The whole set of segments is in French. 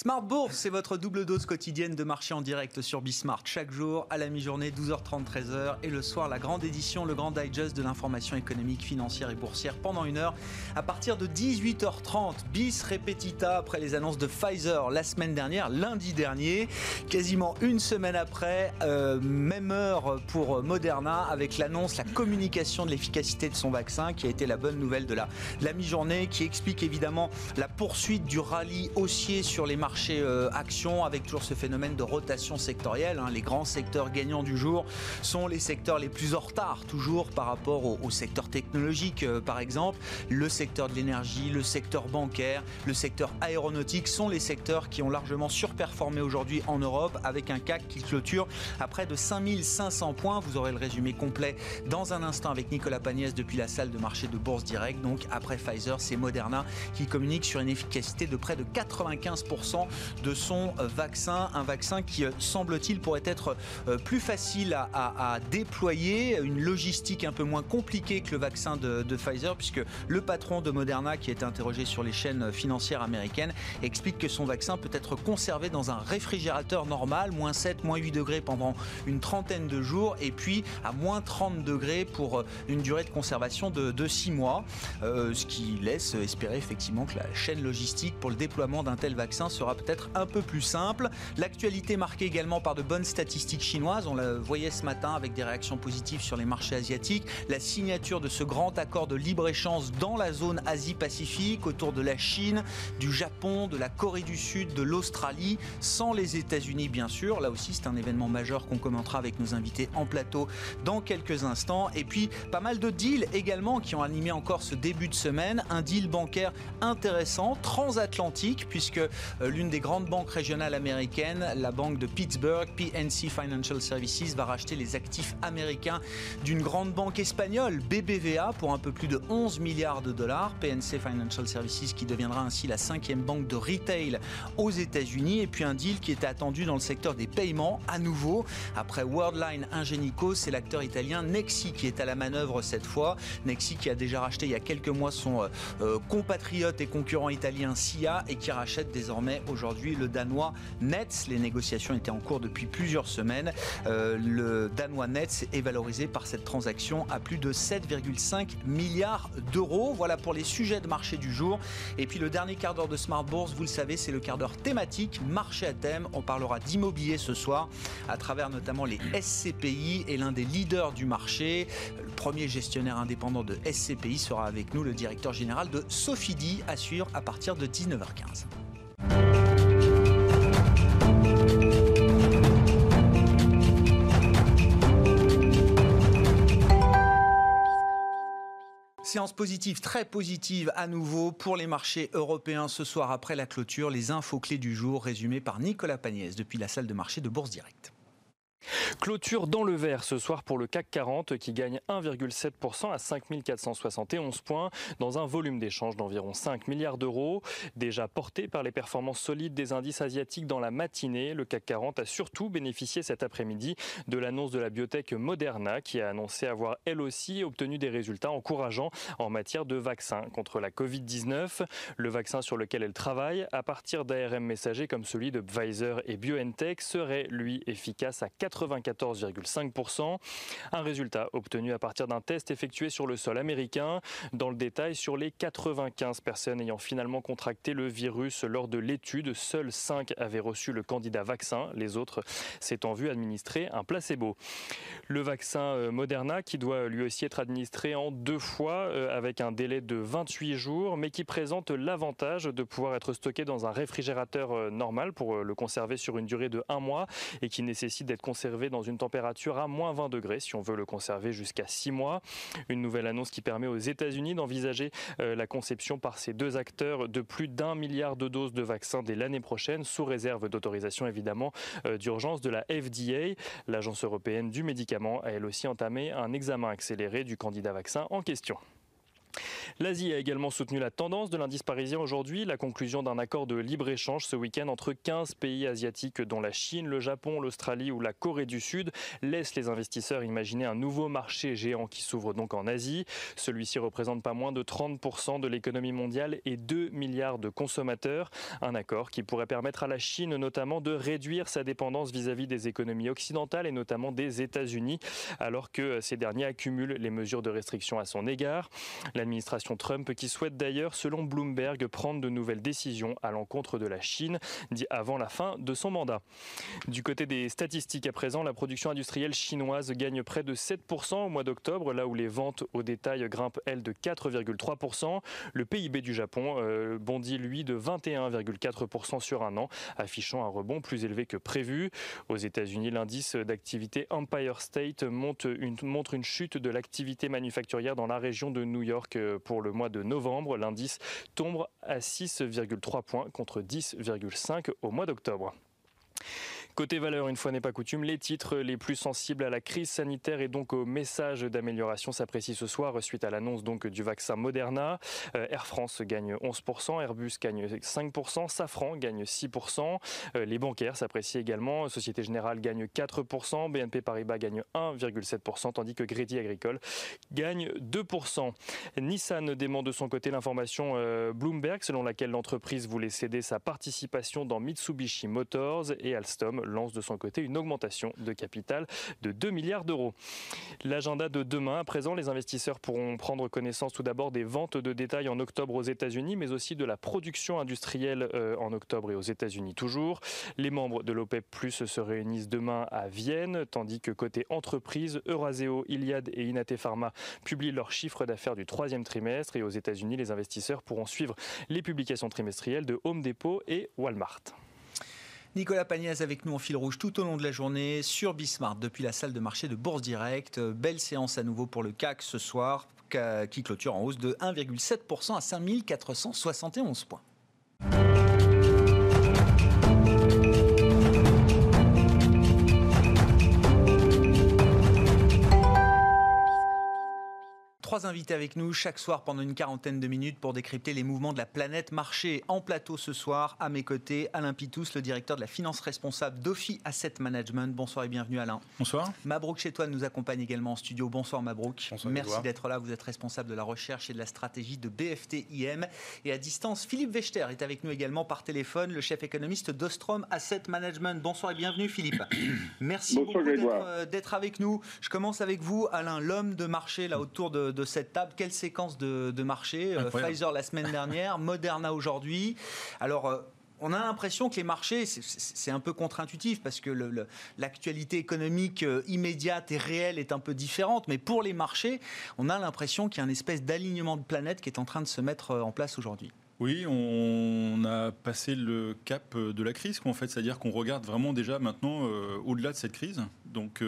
Smart Bourse, c'est votre double dose quotidienne de marché en direct sur Bismart. Chaque jour, à la mi-journée, 12h30, 13h. Et le soir, la grande édition, le grand digest de l'information économique, financière et boursière pendant une heure. À partir de 18h30, bis repetita après les annonces de Pfizer la semaine dernière, lundi dernier. Quasiment une semaine après, euh, même heure pour Moderna avec l'annonce, la communication de l'efficacité de son vaccin qui a été la bonne nouvelle de la, la mi-journée, qui explique évidemment la poursuite du rallye haussier sur les marchés marché euh, action avec toujours ce phénomène de rotation sectorielle. Hein. Les grands secteurs gagnants du jour sont les secteurs les plus en retard toujours par rapport au, secteur technologique euh, par exemple. Le secteur de l'énergie, le secteur bancaire, le secteur aéronautique sont les secteurs qui ont largement surperformé aujourd'hui en Europe avec un CAC qui clôture à près de 5500 points. Vous aurez le résumé complet dans un instant avec Nicolas Pagnès depuis la salle de marché de Bourse Direct. Donc après Pfizer, c'est Moderna qui communique sur une efficacité de près de 95% de son euh, vaccin. Un vaccin qui, euh, semble-t-il, pourrait être euh, plus facile à, déployer, une logistique un peu moins compliquée que le vaccin de, Pfizer, puisque le patron de Moderna, qui est interrogé sur les chaînes financières américaines, explique que son vaccin peut être conservé dans un réfrigérateur normal, moins 7, moins 8 degrés pendant une trentaine de jours, et puis à moins 30 degrés pour une durée de conservation de, de 6 mois, ce qui laisse espérer effectivement que la chaîne logistique pour le déploiement d'un tel vaccin sera peut-être un peu plus simple. L'actualité marquée également par de bonnes statistiques chinoises. On la voyait ce matin avec des réactions positives sur les marchés asiatiques. La signature de ce grand accord de libre-échange dans la zone Asie-Pacifique autour de la Chine, du Japon, de la Corée du Sud, de l'Australie, sans les États-Unis bien sûr. Là aussi, c'est un événement majeur qu'on commentera avec nos invités en plateau dans quelques instants. Et puis, pas mal de deals également qui ont animé encore ce début de semaine. Un deal bancaire intéressant, transatlantique, puisque euh, l'une des grandes banques régionales américaines, la banque de Pittsburgh, PNC Financial Services, va racheter les actifs américains d'une grande banque espagnole, BBVA, pour un peu plus de 11 milliards de dollars. PNC Financial Services qui deviendra ainsi la cinquième banque de retail aux États-Unis. Et puis un deal qui était attendu dans le secteur des paiements, à nouveau. Après Worldline Ingenico, c'est l'acteur italien Nexi qui est à la manœuvre cette fois. Nexi qui a déjà racheté il y a quelques mois son euh, euh, compatriote et concurrent italien SIA et qui rachète désormais aujourd'hui le danois Nets. Les négociations étaient en cours depuis plusieurs semaines. Euh, le danois Nets est valorisé par cette transaction à plus de 7,5 milliards d'euros. Voilà pour les sujets de marché du jour. Et puis le dernier quart d'heure de Smart Bourse, vous le savez, c'est le quart d'heure thématique, marché à thème. On parlera d'immobilier ce soir à travers notamment les SCPI et l'un des leaders du marché. Le premier gestionnaire indépendant de SCPI sera avec nous, le directeur général de Sofidi, à suivre à partir de 19h15. Séance positive, très positive à nouveau pour les marchés européens ce soir après la clôture. Les infos clés du jour résumées par Nicolas Pagnès depuis la salle de marché de Bourse Directe. Clôture dans le vert ce soir pour le CAC 40 qui gagne 1,7% à 5471 points dans un volume d'échange d'environ 5 milliards d'euros. Déjà porté par les performances solides des indices asiatiques dans la matinée, le CAC 40 a surtout bénéficié cet après-midi de l'annonce de la biotech Moderna qui a annoncé avoir elle aussi obtenu des résultats encourageants en matière de vaccin contre la Covid-19. Le vaccin sur lequel elle travaille à partir d'ARM messagers comme celui de Pfizer et BioNTech serait lui efficace à 80 94,5%. Un résultat obtenu à partir d'un test effectué sur le sol américain. Dans le détail, sur les 95 personnes ayant finalement contracté le virus lors de l'étude, seules 5 avaient reçu le candidat vaccin. Les autres s'étant vu administrer un placebo. Le vaccin euh, Moderna, qui doit lui aussi être administré en deux fois euh, avec un délai de 28 jours, mais qui présente l'avantage de pouvoir être stocké dans un réfrigérateur euh, normal pour le conserver sur une durée de un mois et qui nécessite d'être conservé dans une température à moins 20 degrés si on veut le conserver jusqu'à 6 mois. Une nouvelle annonce qui permet aux États-Unis d'envisager euh, la conception par ces deux acteurs de plus d'un milliard de doses de vaccins dès l'année prochaine, sous réserve d'autorisation évidemment euh, d'urgence de la FDA. L'Agence européenne du médicament a elle aussi entamé un examen accéléré du candidat vaccin en question. L'Asie a également soutenu la tendance de l'indice parisien aujourd'hui, la conclusion d'un accord de libre-échange ce week-end entre 15 pays asiatiques dont la Chine, le Japon, l'Australie ou la Corée du Sud laisse les investisseurs imaginer un nouveau marché géant qui s'ouvre donc en Asie. Celui-ci représente pas moins de 30% de l'économie mondiale et 2 milliards de consommateurs. Un accord qui pourrait permettre à la Chine notamment de réduire sa dépendance vis-à-vis des économies occidentales et notamment des États-Unis, alors que ces derniers accumulent les mesures de restriction à son égard. L'administration Trump qui souhaite d'ailleurs, selon Bloomberg, prendre de nouvelles décisions à l'encontre de la Chine dit avant la fin de son mandat. Du côté des statistiques à présent, la production industrielle chinoise gagne près de 7% au mois d'octobre, là où les ventes au détail grimpent, elles, de 4,3%. Le PIB du Japon euh, bondit, lui, de 21,4% sur un an, affichant un rebond plus élevé que prévu. Aux États-Unis, l'indice d'activité Empire State montre une chute de l'activité manufacturière dans la région de New York pour le mois de novembre. L'indice tombe à 6,3 points contre 10,5 au mois d'octobre. Côté valeur, une fois n'est pas coutume, les titres les plus sensibles à la crise sanitaire et donc au message d'amélioration s'apprécient ce soir suite à l'annonce donc du vaccin Moderna. Euh, Air France gagne 11%, Airbus gagne 5%, Safran gagne 6%. Euh, les bancaires s'apprécient également, Société Générale gagne 4%, BNP Paribas gagne 1,7%, tandis que Crédit Agricole gagne 2%. Nissan dément de son côté l'information euh, Bloomberg selon laquelle l'entreprise voulait céder sa participation dans Mitsubishi Motors et Alstom lance de son côté une augmentation de capital de 2 milliards d'euros. L'agenda de demain, à présent, les investisseurs pourront prendre connaissance tout d'abord des ventes de détail en octobre aux États-Unis, mais aussi de la production industrielle euh, en octobre et aux États-Unis toujours. Les membres de l'OPEP Plus se réunissent demain à Vienne, tandis que côté entreprise, Euraseo, Iliad et Inate Pharma publient leurs chiffres d'affaires du troisième trimestre et aux États-Unis, les investisseurs pourront suivre les publications trimestrielles de Home Depot et Walmart. Nicolas Pagnès avec nous en fil rouge tout au long de la journée sur Bismart depuis la salle de marché de Bourse Direct. Belle séance à nouveau pour le CAC ce soir qui clôture en hausse de 1,7% à 5471 points. Trois invités avec nous chaque soir pendant une quarantaine de minutes pour décrypter les mouvements de la planète marché. En plateau ce soir, à mes côtés, Alain Pitous, le directeur de la finance responsable d'Ophi Asset Management. Bonsoir et bienvenue Alain. Bonsoir. Mabrouk chez toi nous accompagne également en studio. Bonsoir Mabrouk. Bonsoir, Merci d'être là. Vous êtes responsable de la recherche et de la stratégie de BFT IM. Et à distance, Philippe Wechter est avec nous également par téléphone, le chef économiste d'Ostrom Asset Management. Bonsoir et bienvenue Philippe. Merci beaucoup euh, d'être avec nous. Je commence avec vous, Alain, l'homme de marché là autour de de cette table. Quelle séquence de, marché euh, Pfizer la semaine dernière, Moderna aujourd'hui. Alors, euh, on a l'impression que les marchés, c'est un peu contre-intuitif parce que l'actualité économique euh, immédiate et réelle est un peu différente. Mais pour les marchés, on a l'impression qu'il y a une espèce d'alignement de planète qui est en train de se mettre en place aujourd'hui. Oui, on a passé le cap de la crise, en fait, c'est-à-dire qu'on regarde vraiment déjà maintenant au-delà de cette crise. Donc,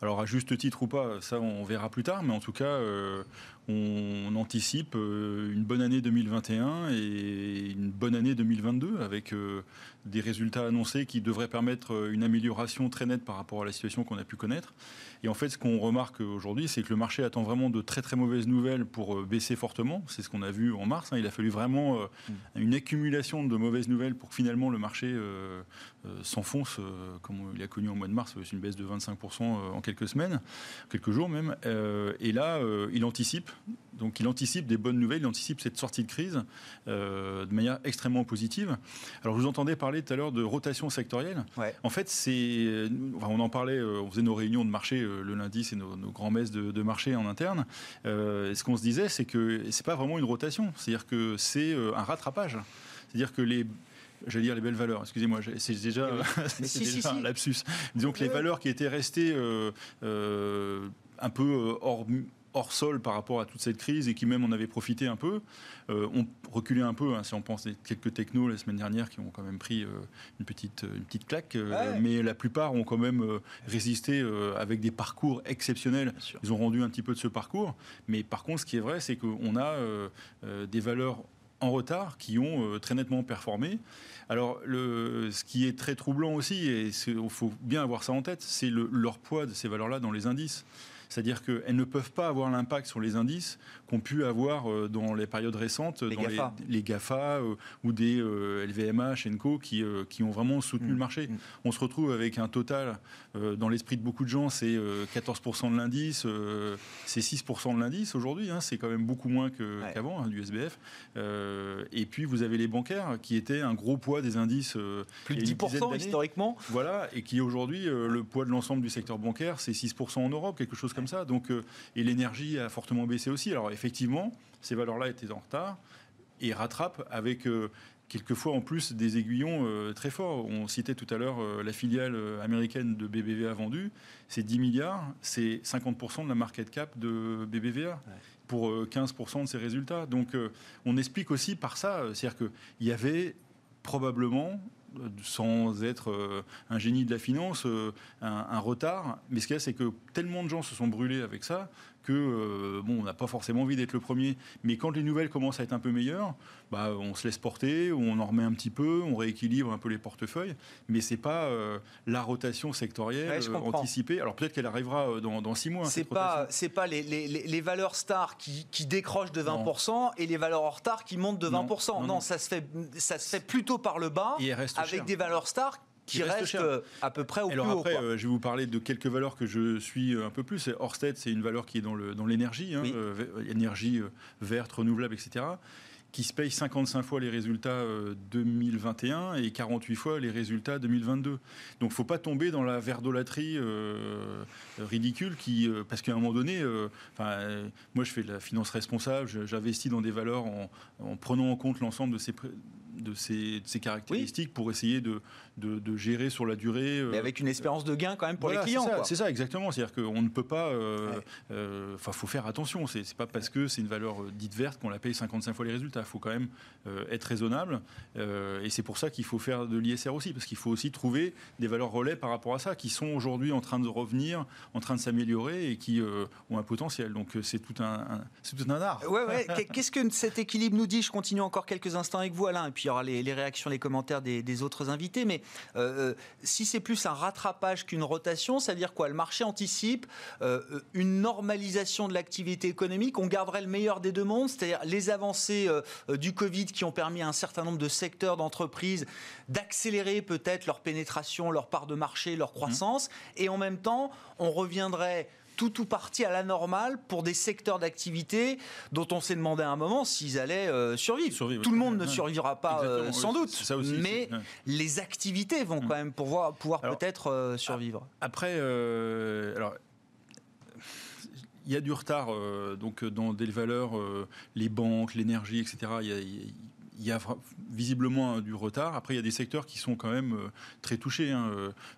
alors à juste titre ou pas, ça on verra plus tard, mais en tout cas, euh, on anticipe euh, une bonne année 2021 et une bonne année 2022 avec euh, des résultats annoncés qui devraient permettre une amélioration très nette par rapport à la situation qu'on a pu connaître. Et en fait, ce qu'on remarque aujourd'hui, c'est que le marché attend vraiment de très très mauvaises nouvelles pour baisser fortement. C'est ce qu'on a vu en mars. Hein. Il a fallu vraiment mm. une accumulation de mauvaises nouvelles pour que finalement le marché s'enfonce, comme il a connu en mois de mars, c'est une baisse de 25% en quelques semaines, quelques jours même. et là, il anticipe donc il anticipe des bonnes nouvelles, il anticipe cette sortie de crise euh, de manière extrêmement positive. Alors je vous entendais parler tout à l'heure de rotation sectorielle. En fait, c'est, on en parlait, euh, on faisait nos réunions de marché euh, le lundi, c'est nos, grands messes de, marché en interne. ce qu'on se disait, c'est que c'est pas vraiment une rotation, c'est-à-dire que c'est un rattrapage. C'est-à-dire que les j'allais dire les belles valeurs, excusez-moi, c'est déjà, un lapsus. Disons que les valeurs qui étaient restées un peu hors, hors sol par rapport à toute cette crise et qui même en avait profité un peu, euh, ont reculé un peu. Hein, si on pense à quelques technos la semaine dernière qui ont quand même pris euh, une, petite, une petite claque, euh, mais la plupart ont quand même résisté avec des parcours exceptionnels. Ils ont rendu un petit peu de ce parcours. Mais par contre, ce qui est vrai, c'est qu'on a des valeurs en retard qui ont très nettement performé. Alors, ce qui est très troublant aussi, et il faut bien avoir ça en tête, c'est le, leur poids de ces valeurs-là dans les indices. C'est-à-dire qu'elles ne peuvent pas avoir l'impact sur les indices qu'ont pu avoir euh, dans les périodes récentes les dans GAFA, les, GAFA ou des LVMH, Enco qui, qui ont vraiment soutenu Mm. le marché. Mm. On se retrouve avec un total, dans l'esprit de beaucoup de gens, c'est 14% de l'indice, c'est 6% de l'indice aujourd'hui, hein, c'est quand même beaucoup moins qu'avant, hein, du SBF. et puis vous avez les bancaires qui étaient un gros poids des indices. Plus de 10% historiquement. Voilà, et qui aujourd'hui, le poids de l'ensemble du secteur bancaire, c'est 6% en Europe, quelque chose comme ça. Donc, et l'énergie a fortement baissé aussi. Alors effectivement, ces valeurs-là étaient en retard et rattrapent avec quelquefois en plus des aiguillons euh, très forts. On citait tout à l'heure euh, la filiale américaine de BBVA vendue, c'est 10 milliards, c'est 50% de la market cap de BBVA. Ouais. pour 15% de ses résultats. Donc euh, on explique aussi par ça, c'est-à-dire qu'il y avait probablement sans être un génie de la finance, un, un retard. Mais ce qu'il y a, c'est que tellement de gens se sont brûlés avec ça que euh, bon, on n'a pas forcément envie d'être le premier. Mais quand les nouvelles commencent à être un peu meilleures, bah, on se laisse porter, on en remet un petit peu, on rééquilibre un peu les portefeuilles. Mais c'est pas euh, la rotation sectorielle ouais, euh, anticipée. Alors peut-être qu'elle arrivera dans, dans, six mois. C'est pas, c'est pas les, les, les, valeurs stars qui, qui, décrochent de 20% non. et les valeurs en retard qui montent de 20%. Non, non, non, ça se fait, ça se fait plutôt par le bas, avec cher. des valeurs stars qui reste, reste cher. à peu près au Alors plus après, haut. Euh, je vais vous parler de quelques valeurs que je suis un peu plus. Orsted, c'est une valeur qui est dans l'énergie, dans hein, oui. euh, énergie verte, renouvelable, etc qui se paye 55 fois les résultats euh, 2021 et 48 fois les résultats 2022. Donc il ne faut pas tomber dans la verdolâtrie euh, ridicule qui, euh, parce qu'à un moment donné, moi je fais de la finance responsable, j'investis dans des valeurs en, en, prenant en compte l'ensemble de ces, de ces, de ces caractéristiques oui. pour essayer de, de, de, gérer sur la durée. Mais avec une espérance de gain quand même pour voilà, les clients. C'est ça, ça, exactement. C'est-à-dire qu'on ne peut pas. Enfin, ouais. euh, faut faire attention. C'est pas parce que c'est une valeur euh, dite verte qu'on la paye 55 fois les résultats. Il faut quand même euh, être raisonnable. Euh, et c'est pour ça qu'il faut faire de l'ISR aussi, parce qu'il faut aussi trouver des valeurs relais par rapport à ça, qui sont aujourd'hui en train de revenir, en train de s'améliorer et qui euh, ont un potentiel. Donc c'est tout un, un c'est tout un art. Ouais, ouais. Qu'est-ce que cet équilibre nous dit? Je continue encore quelques instants avec vous, Alain, et puis il y aura les, les réactions, les commentaires des, des autres invités. Mais euh, si c'est plus un rattrapage qu'une rotation, c'est-à-dire quoi Le marché anticipe euh, une normalisation de l'activité économique. On garderait le meilleur des deux mondes, c'est-à-dire les avancées euh, du Covid qui ont permis à un certain nombre de secteurs d'entreprises d'accélérer peut-être leur pénétration, leur part de marché, leur croissance, mmh. et en même temps, on reviendrait tout ou partie à la normale pour des secteurs d'activité dont on s'est demandé à un moment s'ils allaient euh, survivre. Survivre, Tout le monde ne survivra pas euh, sans doute, ça aussi, mais ouais. les activités vont quand même pouvoir, pouvoir peut-être euh, survivre. Après, alors il y a du retard euh, donc dans des valeurs, euh, les banques, l'énergie, etc. Il y a, il y a visiblement du retard. Après, il y a des secteurs qui sont quand même euh, très touchés. Hein.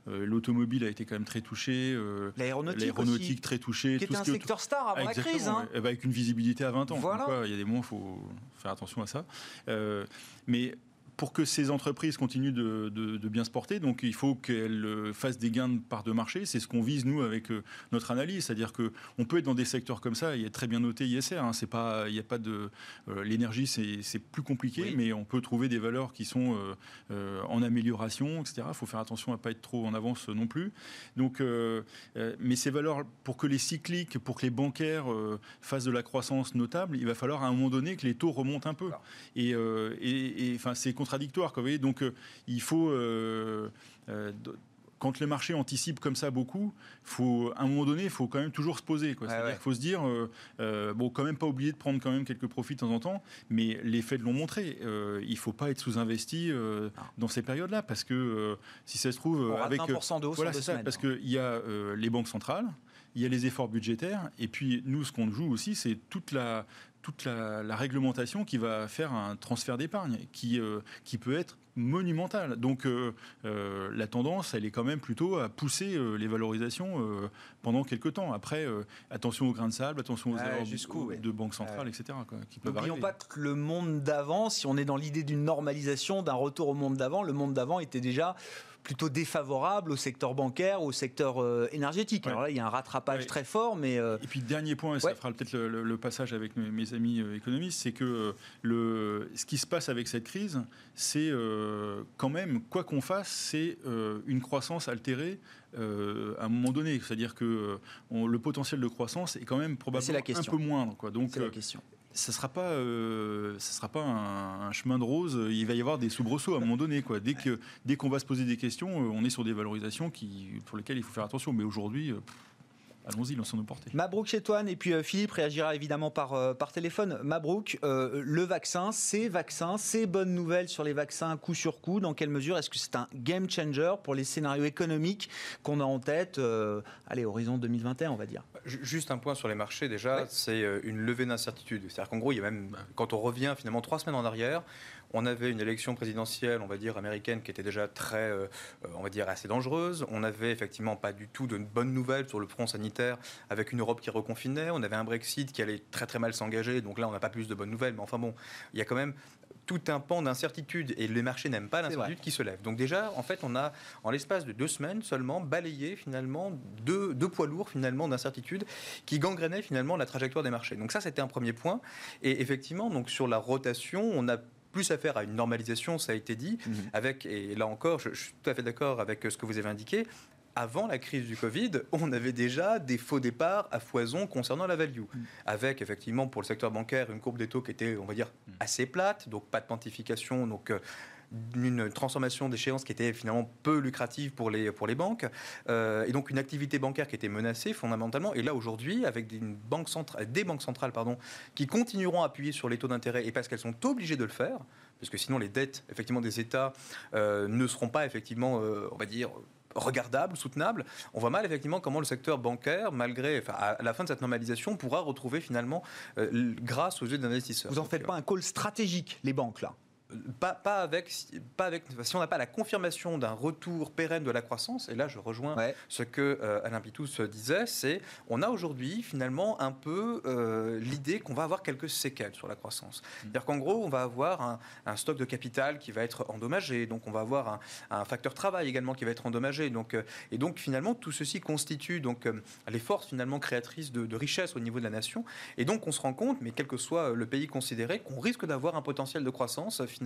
Euh, L'automobile a été quand même très touché. Euh, L'aéronautique très touchée. Qui était un secteur star avant la crise. Hein. Avec une visibilité à 20 ans. Voilà. Quoi, il y a des moments, il faut faire attention à ça. Euh, mais pour que ces entreprises continuent de, de, de bien se porter, donc il faut qu'elles fassent des gains de part de marché. C'est ce qu'on vise nous avec euh, notre analyse, c'est-à-dire que on peut être dans des secteurs comme ça. Il est très bien noté ISR. Hein, c'est pas, il n'y a pas de euh, l'énergie, c'est plus compliqué, oui. mais on peut trouver des valeurs qui sont euh, en amélioration, etc. Il faut faire attention à pas être trop en avance non plus. Donc, euh, mais ces valeurs, pour que les cycliques, pour que les bancaires fassent de la croissance notable, il va falloir à un moment donné que les taux remontent un peu. Et, et, et enfin, c'est contradictoire. Vous voyez Donc, euh, il faut. Euh, euh, quand le marché anticipe comme ça beaucoup, faut, à un moment donné, il faut quand même toujours se poser. Ah C'est-à-dire ouais. qu'il faut se dire, euh, bon, quand même pas oublier de prendre quand même quelques profits de temps en temps, mais les faits l'ont montré. Euh, il ne faut pas être sous-investi dans ces périodes-là, parce que si ça se trouve, avec 20% de hausse voilà, deux ça, semaines. parce qu'il y a les banques centrales, il y a les efforts budgétaires, et puis nous, ce qu'on joue aussi, c'est toute la toute la, la, réglementation qui va faire un transfert d'épargne qui, euh, qui peut être monumental. Donc euh, euh, la tendance, elle est quand même plutôt à pousser les valorisations pendant quelques temps. Après, attention aux grains de sable, attention aux ouais, erreurs ouais. de banques centrales, etc. N'oublions pas que le monde d'avant, si on est dans l'idée d'une normalisation, d'un retour au monde d'avant, le monde d'avant était déjà plutôt défavorable au secteur bancaire, au secteur euh, énergétique. Ouais. Alors là, il y a un rattrapage ouais. très fort, mais... Euh... Et puis, dernier point, et ça ouais. fera peut-être le, le, le, passage avec mes, mes amis euh, économistes, c'est que le, ce qui se passe avec cette crise, c'est quand même, quoi qu'on fasse, c'est une croissance altérée à un moment donné. C'est-à-dire que le potentiel de croissance est quand même probablement un peu moindre. Quoi. Donc, la question ça sera pas, sera pas un, chemin de rose. Il va y avoir des soubresauts à un moment donné. Quoi. Dès qu'on dès qu'on va se poser des questions, on est sur des valorisations qui, pour lesquelles il faut faire attention. Mais aujourd'hui, Allons-y, lançons-nous porter. Mabrouk Chetouane, et puis euh, Philippe réagira évidemment par, euh, par téléphone. Mabrouk, euh, le vaccin, ces vaccins, ces bonnes nouvelles sur les vaccins coup sur coup, dans quelle mesure est-ce que c'est un game changer pour les scénarios économiques qu'on a en tête, allez, horizon 2021, on va dire? Juste un point sur les marchés, déjà, c'est une levée d'incertitude. C'est-à-dire qu'en gros, il y a même, quand on revient finalement trois semaines en arrière, on avait une élection présidentielle, on va dire, américaine qui était déjà très, euh, on va dire, assez dangereuse. On n'avait effectivement pas du tout de bonnes nouvelles sur le front sanitaire avec une Europe qui reconfinait. On avait un Brexit qui allait très très mal s'engager. Donc là, on n'a pas plus de bonnes nouvelles. Mais enfin bon, il y a quand même tout un pan d'incertitude et les marchés n'aiment pas l'incertitude qui se lève. Donc déjà, en fait, on a, en l'espace de deux semaines seulement, balayé finalement deux, deux poids lourds finalement d'incertitude qui gangrenaient finalement la trajectoire des marchés. Donc ça, c'était un premier point. Et effectivement, donc sur la rotation, on a plus affaire à une normalisation, ça a été dit, mhm. avec, et là encore, je, suis tout à fait d'accord avec ce que vous avez indiqué, avant la crise du Covid, on avait déjà des faux départs à foison concernant la value, mhm. avec effectivement pour le secteur bancaire une courbe des taux qui était, on va dire, mhm. assez plate, donc pas de quantification, donc euh, une transformation d'échéance qui était finalement peu lucrative pour les, pour les banques, euh, et donc une activité bancaire qui était menacée fondamentalement. Et là, aujourd'hui, avec des banques, centrales, des banques centrales pardon, qui continueront à appuyer sur les taux d'intérêt, et parce qu'elles sont obligées de le faire, parce que sinon les dettes effectivement des États euh, ne seront pas effectivement, euh, on va dire, regardables, soutenables. On voit mal effectivement comment le secteur bancaire, malgré, enfin, à la fin de cette normalisation, pourra retrouver finalement grâce aux yeux d'investisseurs. Vous n'en faites pas un call stratégique, les banques là? Pas, pas, avec, pas avec, si on n'a pas la confirmation d'un retour pérenne de la croissance, et là je rejoins ce que euh, Alain Pitous disait, c'est on a aujourd'hui finalement un peu euh, l'idée qu'on va avoir quelques séquelles sur la croissance. Mm. C'est-à-dire qu'en gros, on va avoir un, stock de capital qui va être endommagé, donc on va avoir un, facteur travail également qui va être endommagé. Donc, euh, et donc finalement, tout ceci constitue donc, les forces finalement créatrices de, de richesse au niveau de la nation. Et donc on se rend compte, mais quel que soit le pays considéré, qu'on risque d'avoir un potentiel de croissance finalement,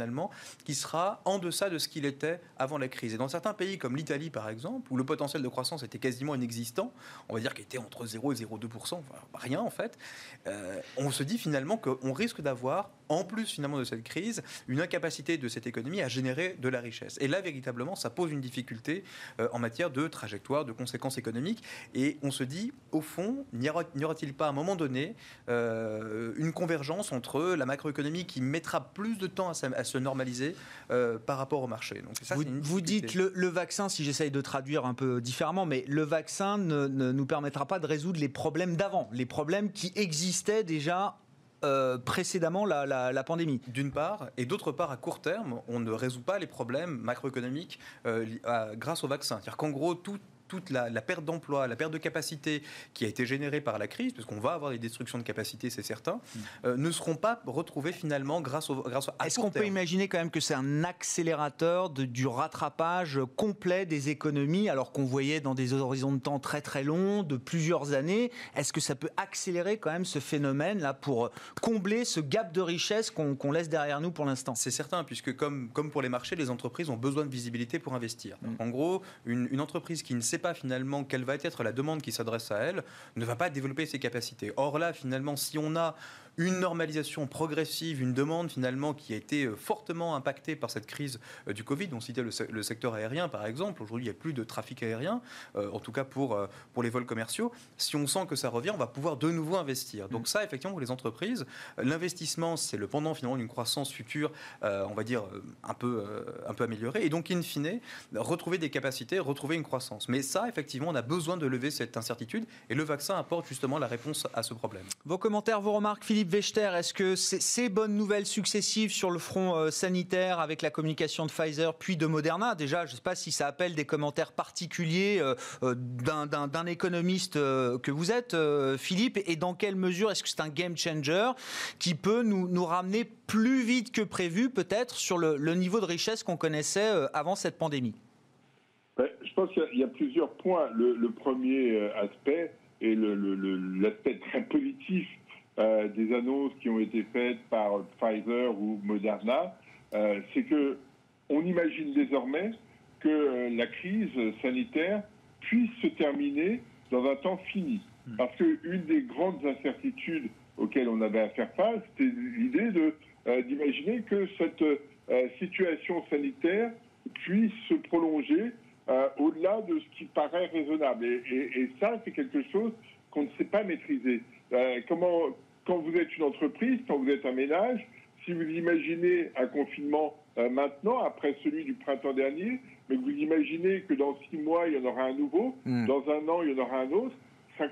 qui sera en deçà de ce qu'il était avant la crise. Et dans certains pays comme l'Italie, par exemple, où le potentiel de croissance était quasiment inexistant, on va dire qu'il était entre 0 et 0,2%, enfin, rien en fait, euh, on se dit finalement qu'on risque d'avoir, en plus finalement de cette crise, une incapacité de cette économie à générer de la richesse. Et là, véritablement, ça pose une difficulté euh, en matière de trajectoire, de conséquences économiques. Et on se dit, au fond, n'y aura-t-il pas à un moment donné euh, une convergence entre la macroéconomie qui mettra plus de temps à, à se normaliser euh, par rapport au marché. Donc ça, vous, vous, dites le, le vaccin, si j'essaye de traduire un peu différemment, mais le vaccin ne, nous permettra pas de résoudre les problèmes d'avant, les problèmes qui existaient déjà euh, précédemment la, la, pandémie. D'une part, et d'autre part, à court terme, on ne résout pas les problèmes macroéconomiques euh, grâce au vaccin. C'est-à-dire qu'en gros, tout, toute la, perte d'emploi, la perte de capacité qui a été générée par la crise, puisqu'on va avoir des destructions de capacité, c'est certain, mm. euh, ne seront pas retrouvées finalement grâce au grâce à Est-ce qu'on peut imaginer quand même que c'est un accélérateur de, du rattrapage complet des économies, alors qu'on voyait dans des horizons de temps très très longs, de plusieurs années? Est-ce que ça peut accélérer quand même ce phénomène là pour combler ce gap de richesse qu'on laisse derrière nous pour l'instant? C'est certain, puisque comme, comme pour les marchés, les entreprises ont besoin de visibilité pour investir. Mm. En gros, une, une entreprise qui ne sait pas finalement quelle va être la demande qui s'adresse à elle, ne va pas développer ses capacités. Or là, finalement, si on a une normalisation progressive, une demande finalement qui a été euh, fortement impactée par cette crise euh, du Covid. On citait le, secteur aérien par exemple. Aujourd'hui, il n'y a plus de trafic aérien, euh, en tout cas pour, pour les vols commerciaux. Si on sent que ça revient, on va pouvoir de nouveau investir. Donc mm. ça, effectivement, pour les entreprises, l'investissement, c'est le pendant finalement d'une croissance future, on va dire, un peu, un peu améliorée. Et donc, in fine, retrouver des capacités, retrouver une croissance. Mais ça, effectivement, on a besoin de lever cette incertitude et le vaccin apporte justement la réponse à ce problème. Vos commentaires, vos remarques, Philippe Wechter, est-ce que ces bonnes nouvelles successives sur le front euh, sanitaire avec la communication de Pfizer puis de Moderna, déjà, je ne sais pas si ça appelle des commentaires particuliers euh, euh, d'un économiste que vous êtes, Philippe, et dans quelle mesure est-ce que c'est un game changer qui peut nous, ramener plus vite que prévu, peut-être, sur le, niveau de richesse qu'on connaissait avant cette pandémie? Je pense qu'il y, a plusieurs points. Le, premier aspect est l'aspect très positif euh, des annonces qui ont été faites par Pfizer ou Moderna, euh, c'est que on imagine désormais que la crise sanitaire puisse se terminer dans un temps fini. Hmm. Parce qu'une des grandes incertitudes auxquelles on avait à faire face, c'était l'idée de d'imaginer que cette situation sanitaire puisse se prolonger euh, au-delà de ce qui paraît raisonnable. Et, ça, c'est quelque chose qu'on ne sait pas maîtriser. Euh, comment, quand vous êtes une entreprise, quand vous êtes un ménage, si vous imaginez un confinement euh, maintenant, après celui du printemps dernier, mais que vous imaginez que dans six mois, il y en aura un nouveau, hmm. dans un an, il y en aura un autre, ça,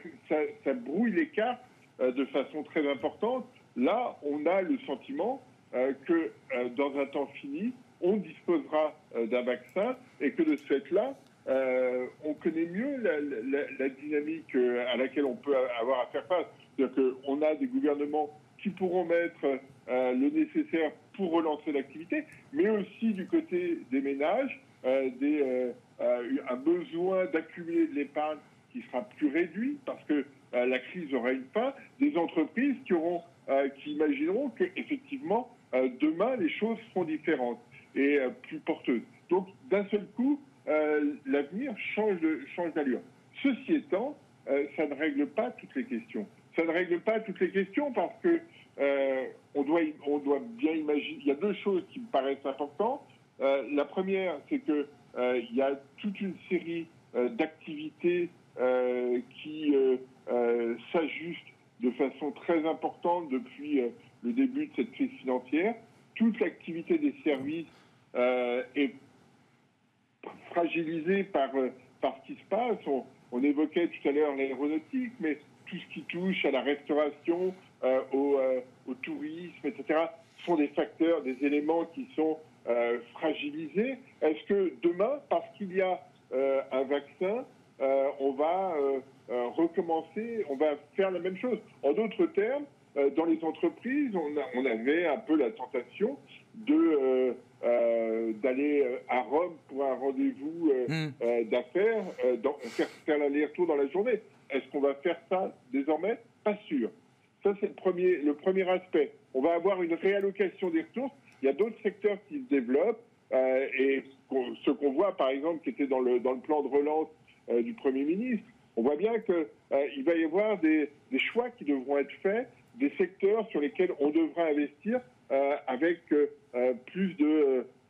ça brouille les cartes de façon très importante. Là, on a le sentiment que dans un temps fini, on disposera euh, d'un vaccin et que de ce fait-là, euh, on connaît mieux la, dynamique euh, à laquelle on peut avoir à faire face. C'est-à-dire qu'on a des gouvernements qui pourront mettre le nécessaire pour relancer l'activité, mais aussi du côté des ménages, des, un besoin d'accumuler de l'épargne qui sera plus réduit parce que la crise aura une fin, des entreprises qui auront, qui imagineront que effectivement demain les choses seront différentes et euh, plus porteuse. Donc, d'un seul coup, euh, l'avenir change d'allure. Ceci étant, euh, ça ne règle pas toutes les questions. Ça ne règle pas toutes les questions parce que on, doit, on doit bien imaginer. Il y a deux choses qui me paraissent importantes. la première, c'est que il y a toute une série d'activités qui s'ajustent de façon très importante depuis le début de cette crise financière. Toute l'activité des services euh, est fragilisé par, euh, par ce qui se passe. On, évoquait tout à l'heure l'aéronautique, mais tout ce qui touche à la restauration, euh, au, au, tourisme, etc., sont des facteurs, des éléments qui sont fragilisés. Est-ce que demain, parce qu'il y a un vaccin, on va recommencer, on va faire la même chose? En d'autres termes, dans les entreprises, on, on, avait un peu la tentation de euh, d'aller euh, à Rome pour un rendez-vous euh, hmm. d'affaires, faire, faire l'aller-retour dans la journée. Est-ce qu'on va faire ça désormais Pas sûr. Ça, c'est le premier, le premier aspect. On va avoir une réallocation des ressources. Il y a d'autres secteurs qui se développent. et ce qu'on voit, par exemple, qui était dans le, dans le plan de relance du Premier ministre, on voit bien qu'il va y avoir des, choix qui devront être faits, des secteurs sur lesquels on devra investir euh, avec euh, euh, plus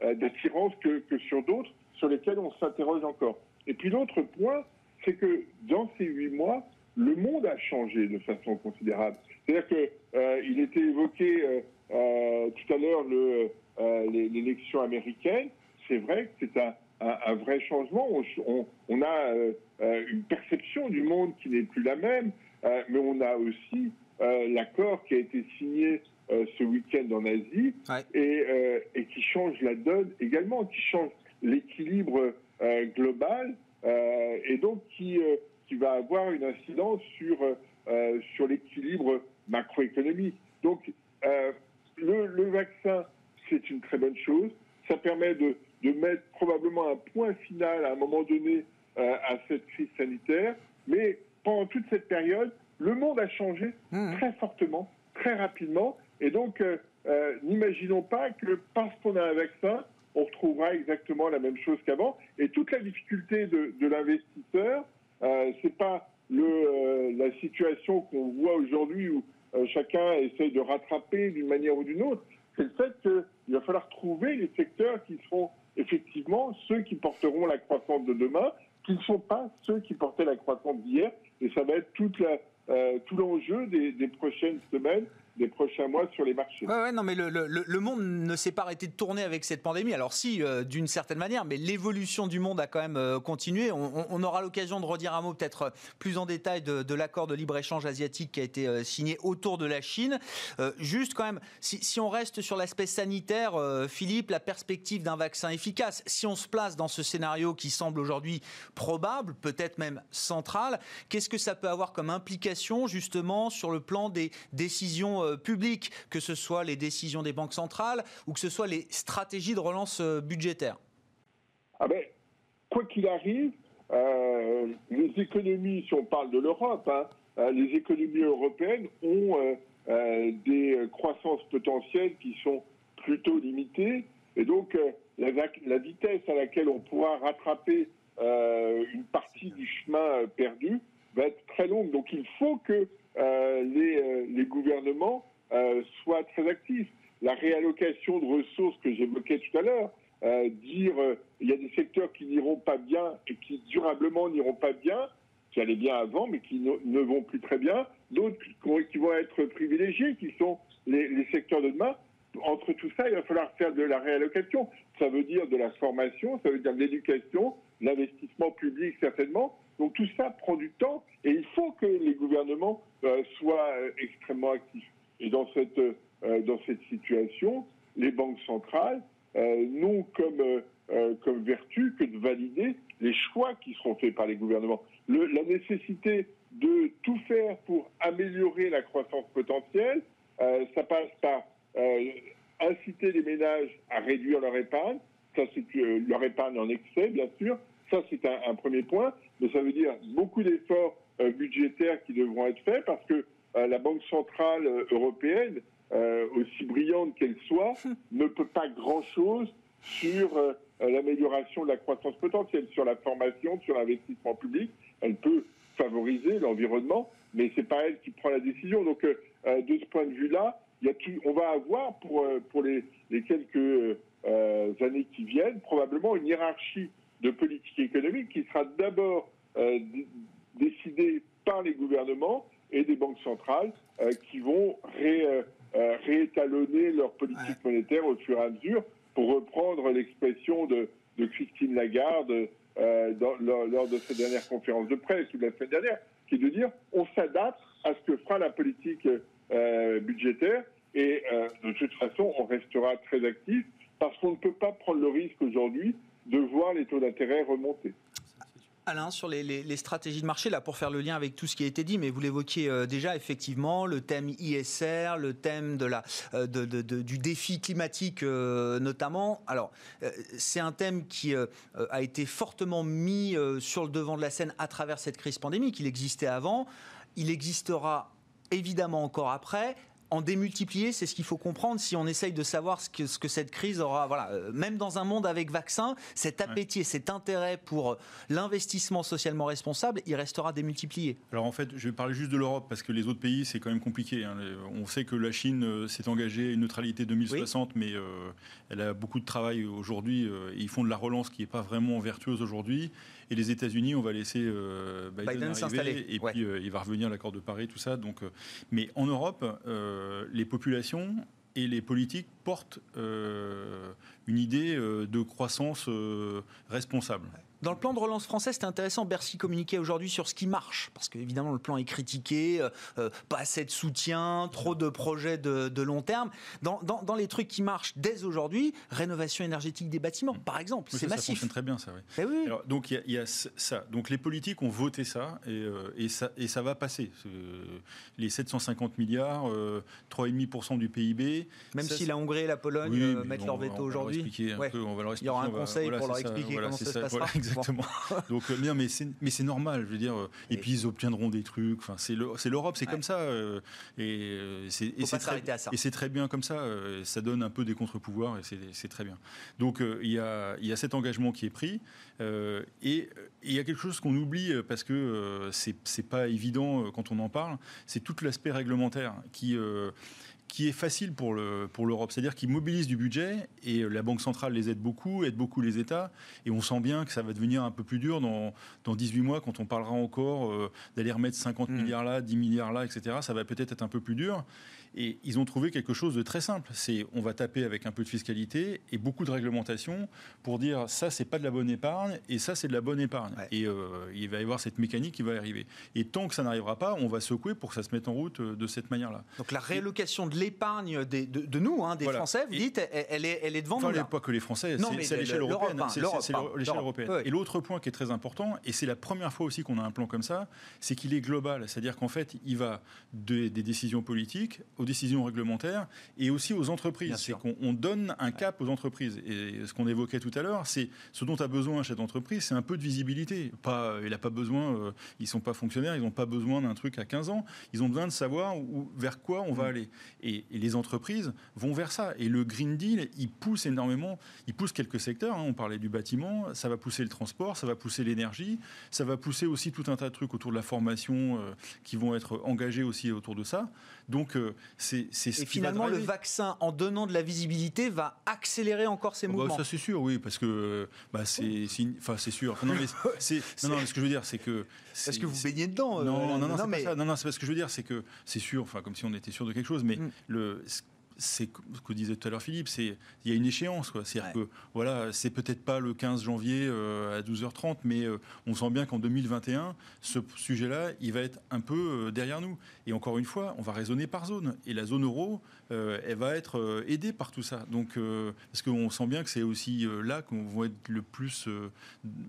d'attirance que, que sur d'autres sur lesquels on s'interroge encore. Et puis l'autre point, c'est que dans ces huit mois, le monde a changé de façon considérable. C'est-à-dire qu'il était évoqué tout à l'heure l'élection américaine. C'est vrai que c'est un, un, vrai changement. On, on, a une perception du monde qui n'est plus la même, mais on a aussi l'accord qui a été signé euh, ce week-end en Asie et, euh, et, qui change la donne également, qui change l'équilibre euh, global et donc qui, qui va avoir une incidence sur, sur l'équilibre macroéconomique. Donc le, le, vaccin, c'est une très bonne chose. Ça permet de, de, mettre probablement un point final à un moment donné à cette crise sanitaire. Mais pendant toute cette période, le monde a changé mmh. très fortement, très rapidement. Et donc, euh, euh, n'imaginons pas que parce qu'on a un vaccin, on retrouvera exactement la même chose qu'avant. Et toute la difficulté de, l'investisseur, euh, c'est pas euh, la situation qu'on voit aujourd'hui où chacun essaye de rattraper d'une manière ou d'une autre. C'est le fait qu'il va falloir trouver les secteurs qui seront effectivement ceux qui porteront la croissance de demain, qui ne sont pas ceux qui portaient la croissance d'hier. Et ça va être la, tout l'enjeu des prochaines semaines des prochains mois sur les marchés. Ouais, non, mais le, monde ne s'est pas arrêté de tourner avec cette pandémie. Alors si, euh, d'une certaine manière, mais l'évolution du monde a quand même euh, continué. On, aura l'occasion de redire un mot peut-être euh, plus en détail de, l'accord de libre-échange asiatique qui a été signé autour de la Chine. juste quand même, si on reste sur l'aspect sanitaire, Philippe, la perspective d'un vaccin efficace, si on se place dans ce scénario qui semble aujourd'hui probable, peut-être même central, qu'est-ce que ça peut avoir comme implication justement sur le plan des décisions euh, que ce soit les décisions des banques centrales ou que ce soit les stratégies de relance euh, budgétaire ah ben, Quoi qu'il arrive, euh, les économies, si on parle de l'Europe, hein, les économies européennes ont des croissances potentielles qui sont plutôt limitées. Et donc, la, vitesse à laquelle on pourra rattraper une partie du chemin perdu va être très longue. Donc il faut que les, les, gouvernements soient très actifs. La réallocation de ressources que j'évoquais tout à l'heure, dire il y a des secteurs qui n'iront pas bien et qui durablement n'iront pas bien, qui allaient bien avant, mais qui ne, vont plus très bien, d'autres qui vont être privilégiés, qui sont les, secteurs de demain. Entre tout ça, il va falloir faire de la réallocation. Ça veut dire de la formation, ça veut dire de l'éducation, l'investissement public certainement. Donc tout ça prend du temps et il faut que les gouvernements euh, soient euh, extrêmement actifs. Et dans cette, euh, dans cette situation, les banques centrales n'ont comme, comme vertu que de valider les choix qui seront faits par les gouvernements la nécessité de tout faire pour améliorer la croissance potentielle, euh, ça passe par euh, inciter les ménages à réduire leur épargne. Ça, c'est euh, leur épargne en excès, bien sûr. Ça, c'est un, premier point. Mais ça veut dire beaucoup d'efforts budgétaires qui devront être faits parce que la Banque centrale européenne, aussi brillante qu'elle soit, ne peut pas grand-chose sur l'amélioration de la croissance potentielle, sur la formation, sur l'investissement public elle peut favoriser l'environnement, mais c'est pas elle qui prend la décision. Donc, euh, euh, de ce point de vue-là, on va avoir pour, euh, pour les, quelques années qui viennent probablement une hiérarchie de politique économique qui sera d'abord décidée par les gouvernements et des banques centrales qui vont réétalonner leur politique monétaire au fur et à mesure, pour reprendre l'expression de, de Christine Lagarde euh, lors, de cette dernière conférence de presse ou de la semaine dernière, qui est de dire on s'adapte à ce que fera la politique euh, budgétaire et euh, de toute façon on restera très actif parce qu'on ne peut pas prendre le risque aujourd'hui de voir les taux d'intérêt remonter. Alain, sur les, stratégies de marché, là, pour faire le lien avec tout ce qui a été dit, mais vous l'évoquiez euh, déjà, effectivement, le thème ISR, le thème de la, euh, du défi climatique euh, notamment. Alors, c'est un thème qui a été fortement mis sur le devant de la scène à travers cette crise pandémique. Il existait avant, il existera évidemment encore après en démultiplier, c'est ce qu'il faut comprendre si on essaye de savoir ce que, ce que cette crise aura. Voilà, euh, même dans un monde avec vaccin, cet appétit et cet intérêt pour l'investissement socialement responsable, il restera démultiplié. Alors en fait, je vais parler juste de l'Europe parce que les autres pays, c'est quand même compliqué. Hein. On sait que la Chine euh, s'est engagée à une neutralité 2060, mais euh, elle a beaucoup de travail aujourd'hui. ils font de la relance qui n'est pas vraiment vertueuse aujourd'hui. Et les États-Unis, on va laisser euh, Biden, s'installer. Et puis euh, il va revenir l'accord de Paris, tout ça. Donc, euh, mais en Europe, les populations et les politiques portent une idée de croissance responsable. Dans le plan de relance français, c'est intéressant. Bercy communiquait aujourd'hui sur ce qui marche, parce qu'évidemment le plan est critiqué, euh, euh, pas assez de soutien, trop de projets de, long terme. Dans, les trucs qui marchent dès aujourd'hui, rénovation énergétique des bâtiments, par exemple, c'est massif. Ça fonctionne très bien, ça. Oui. Eh donc il y, a ça. Donc les politiques ont voté ça et, euh, ça et ça va passer. Les 750 milliards, 3,5% du PIB. Même si la Hongrie et la Pologne mettent leur veto aujourd'hui. Il y aura un conseil pour leur expliquer comment ça, se passera. Exactement. Donc, bien, mais c'est, mais c'est normal, je veux dire. Et, puis ils obtiendront des trucs. Enfin, c'est, l'Europe, c'est comme ça. Euh, et euh, c'est, et c'est très, et c'est très bien comme ça. Euh, ça donne un peu des contre-pouvoirs et c'est, très bien. Donc il y a, il y a cet engagement qui est pris. Et il y a quelque chose qu'on oublie parce que c'est, c'est pas évident quand on en parle. C'est tout l'aspect réglementaire qui qui est facile pour l'Europe, pour c'est-à-dire qu'ils mobilisent du budget et la Banque centrale les aide beaucoup, aide beaucoup les États, et on sent bien que ça va devenir un peu plus dur dans, dans 18 mois quand on parlera encore euh, d'aller remettre 50 mm. milliards là, 10 milliards là, etc. Ça va peut-être être un peu plus dur. Et ils ont trouvé quelque chose de très simple. C'est on va taper avec un peu de fiscalité et beaucoup de réglementation pour dire ça c'est pas de la bonne épargne et ça c'est de la bonne épargne. Et euh, il va y avoir cette mécanique qui va arriver. Et tant que ça n'arrivera pas, on va secouer pour que ça se mette en route euh, de cette manière-là. Donc la réallocation de l'épargne de, de, nous, hein, des Français, vous dites, elle, est, elle est devant enfin, nous. Pas que les Français, c'est à l'échelle européenne. Hein, c'est l'échelle européenne. Et l'autre point qui est très important, et c'est la première fois aussi qu'on a un plan comme ça, c'est qu'il est global. C'est-à-dire qu'en fait, il va des décisions politiques aux décisions réglementaires et aussi aux entreprises. C'est qu'on donne un cap aux entreprises. Et ce qu'on évoquait tout à l'heure, c'est ce dont a besoin cette entreprise, c'est un peu de visibilité. Pas, il n'a pas besoin, euh, ils sont pas fonctionnaires, ils n'ont pas besoin d'un truc à 15 ans. Ils ont besoin de savoir où, vers quoi on va mm. aller. Et, les entreprises vont vers ça. Et le Green Deal, il pousse énormément, il pousse quelques secteurs. Hein. On parlait du bâtiment, ça va pousser le transport, ça va pousser l'énergie, ça va pousser aussi tout un tas de trucs autour de la formation euh, qui vont être engagés aussi autour de ça. Donc euh, c'est ce Et finalement, le vaccin, en donnant de la visibilité, va accélérer encore ces oh, bah, mouvements. ça c'est sûr, oui, parce que bah, c'est enfin c'est sûr. non, mais non, non, ce que je veux dire, c'est que parce que vous baignez dedans. Euh, non, non, non, non, mais... non, non, c'est pas ce que je veux dire, c'est que c'est sûr, enfin comme si on était sûr de quelque chose, mais mm. le c'est ce que disait tout à l'heure Philippe, c'est il y a une échéance C'est-à-dire que voilà, c'est peut-être pas le 15 janvier euh, à 12h30, mais euh, on sent bien qu'en 2021, ce sujet-là, il va être un peu derrière nous. Et encore une fois, on va raisonner par zone. Et la zone euro, euh, elle va être euh, aidée par tout ça. Donc, euh, parce qu'on sent bien que c'est aussi là qu'on va être le plus,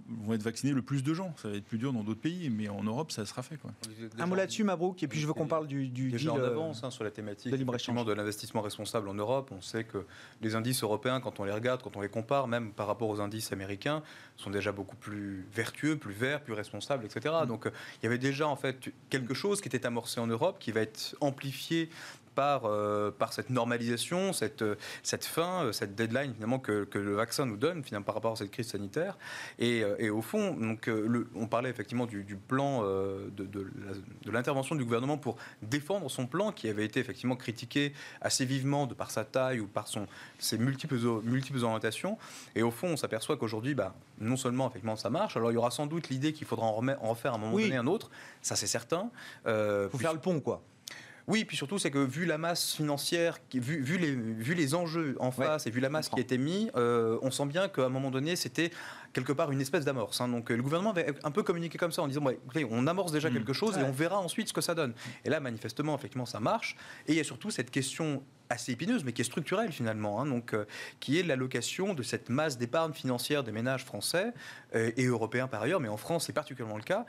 vont être vaccinés le plus de gens. Ça va être plus dur dans d'autres pays, mais en Europe, ça sera fait. Quoi. Un mot là-dessus, Mabrouk, et puis je veux qu'on parle du, du deal en avance hein, sur la thématique de, de l'investissement responsable en Europe. On sait que les indices européens, quand on les regarde, quand on les compare, même par rapport aux indices américains, sont déjà beaucoup plus vertueux, plus verts, plus responsables, etc. Mm. Donc, il y avait déjà en fait quelque chose qui était amorcé en Europe, qui va être amplifié par, euh, par cette normalisation, cette, euh, cette fin, euh, cette deadline finalement que, que, le vaccin nous donne finalement par rapport à cette crise sanitaire. Et, et au fond, donc, le, on parlait effectivement du, du plan de, de, de l'intervention du gouvernement pour défendre son plan qui avait été effectivement critiqué assez vivement de par sa taille ou par son, ses multiples, multiples orientations. Et au fond, on s'aperçoit qu'aujourd'hui, bah, non seulement effectivement ça marche, alors il y aura sans doute l'idée qu'il faudra en, en, refaire à un moment donné un autre, ça c'est certain. Il faut faire le pont quoi. Oui, puis surtout, c'est que vu la masse financière, vu, vu, les, vu les enjeux en face et vu la masse qui était mise, euh, on sent bien qu'à un moment donné, c'était quelque part une espèce d'amorce. Hein. Donc le gouvernement avait un peu communiqué comme ça en disant on amorce déjà mm. quelque chose et on verra ensuite ce que ça donne. Et là, manifestement, effectivement, ça marche. Et il y a surtout cette question assez épineuse, mais qui est structurelle finalement, hein, donc, euh, qui est l'allocation de cette masse d'épargne financière des ménages français euh, et européens par ailleurs, mais en France c'est particulièrement le cas,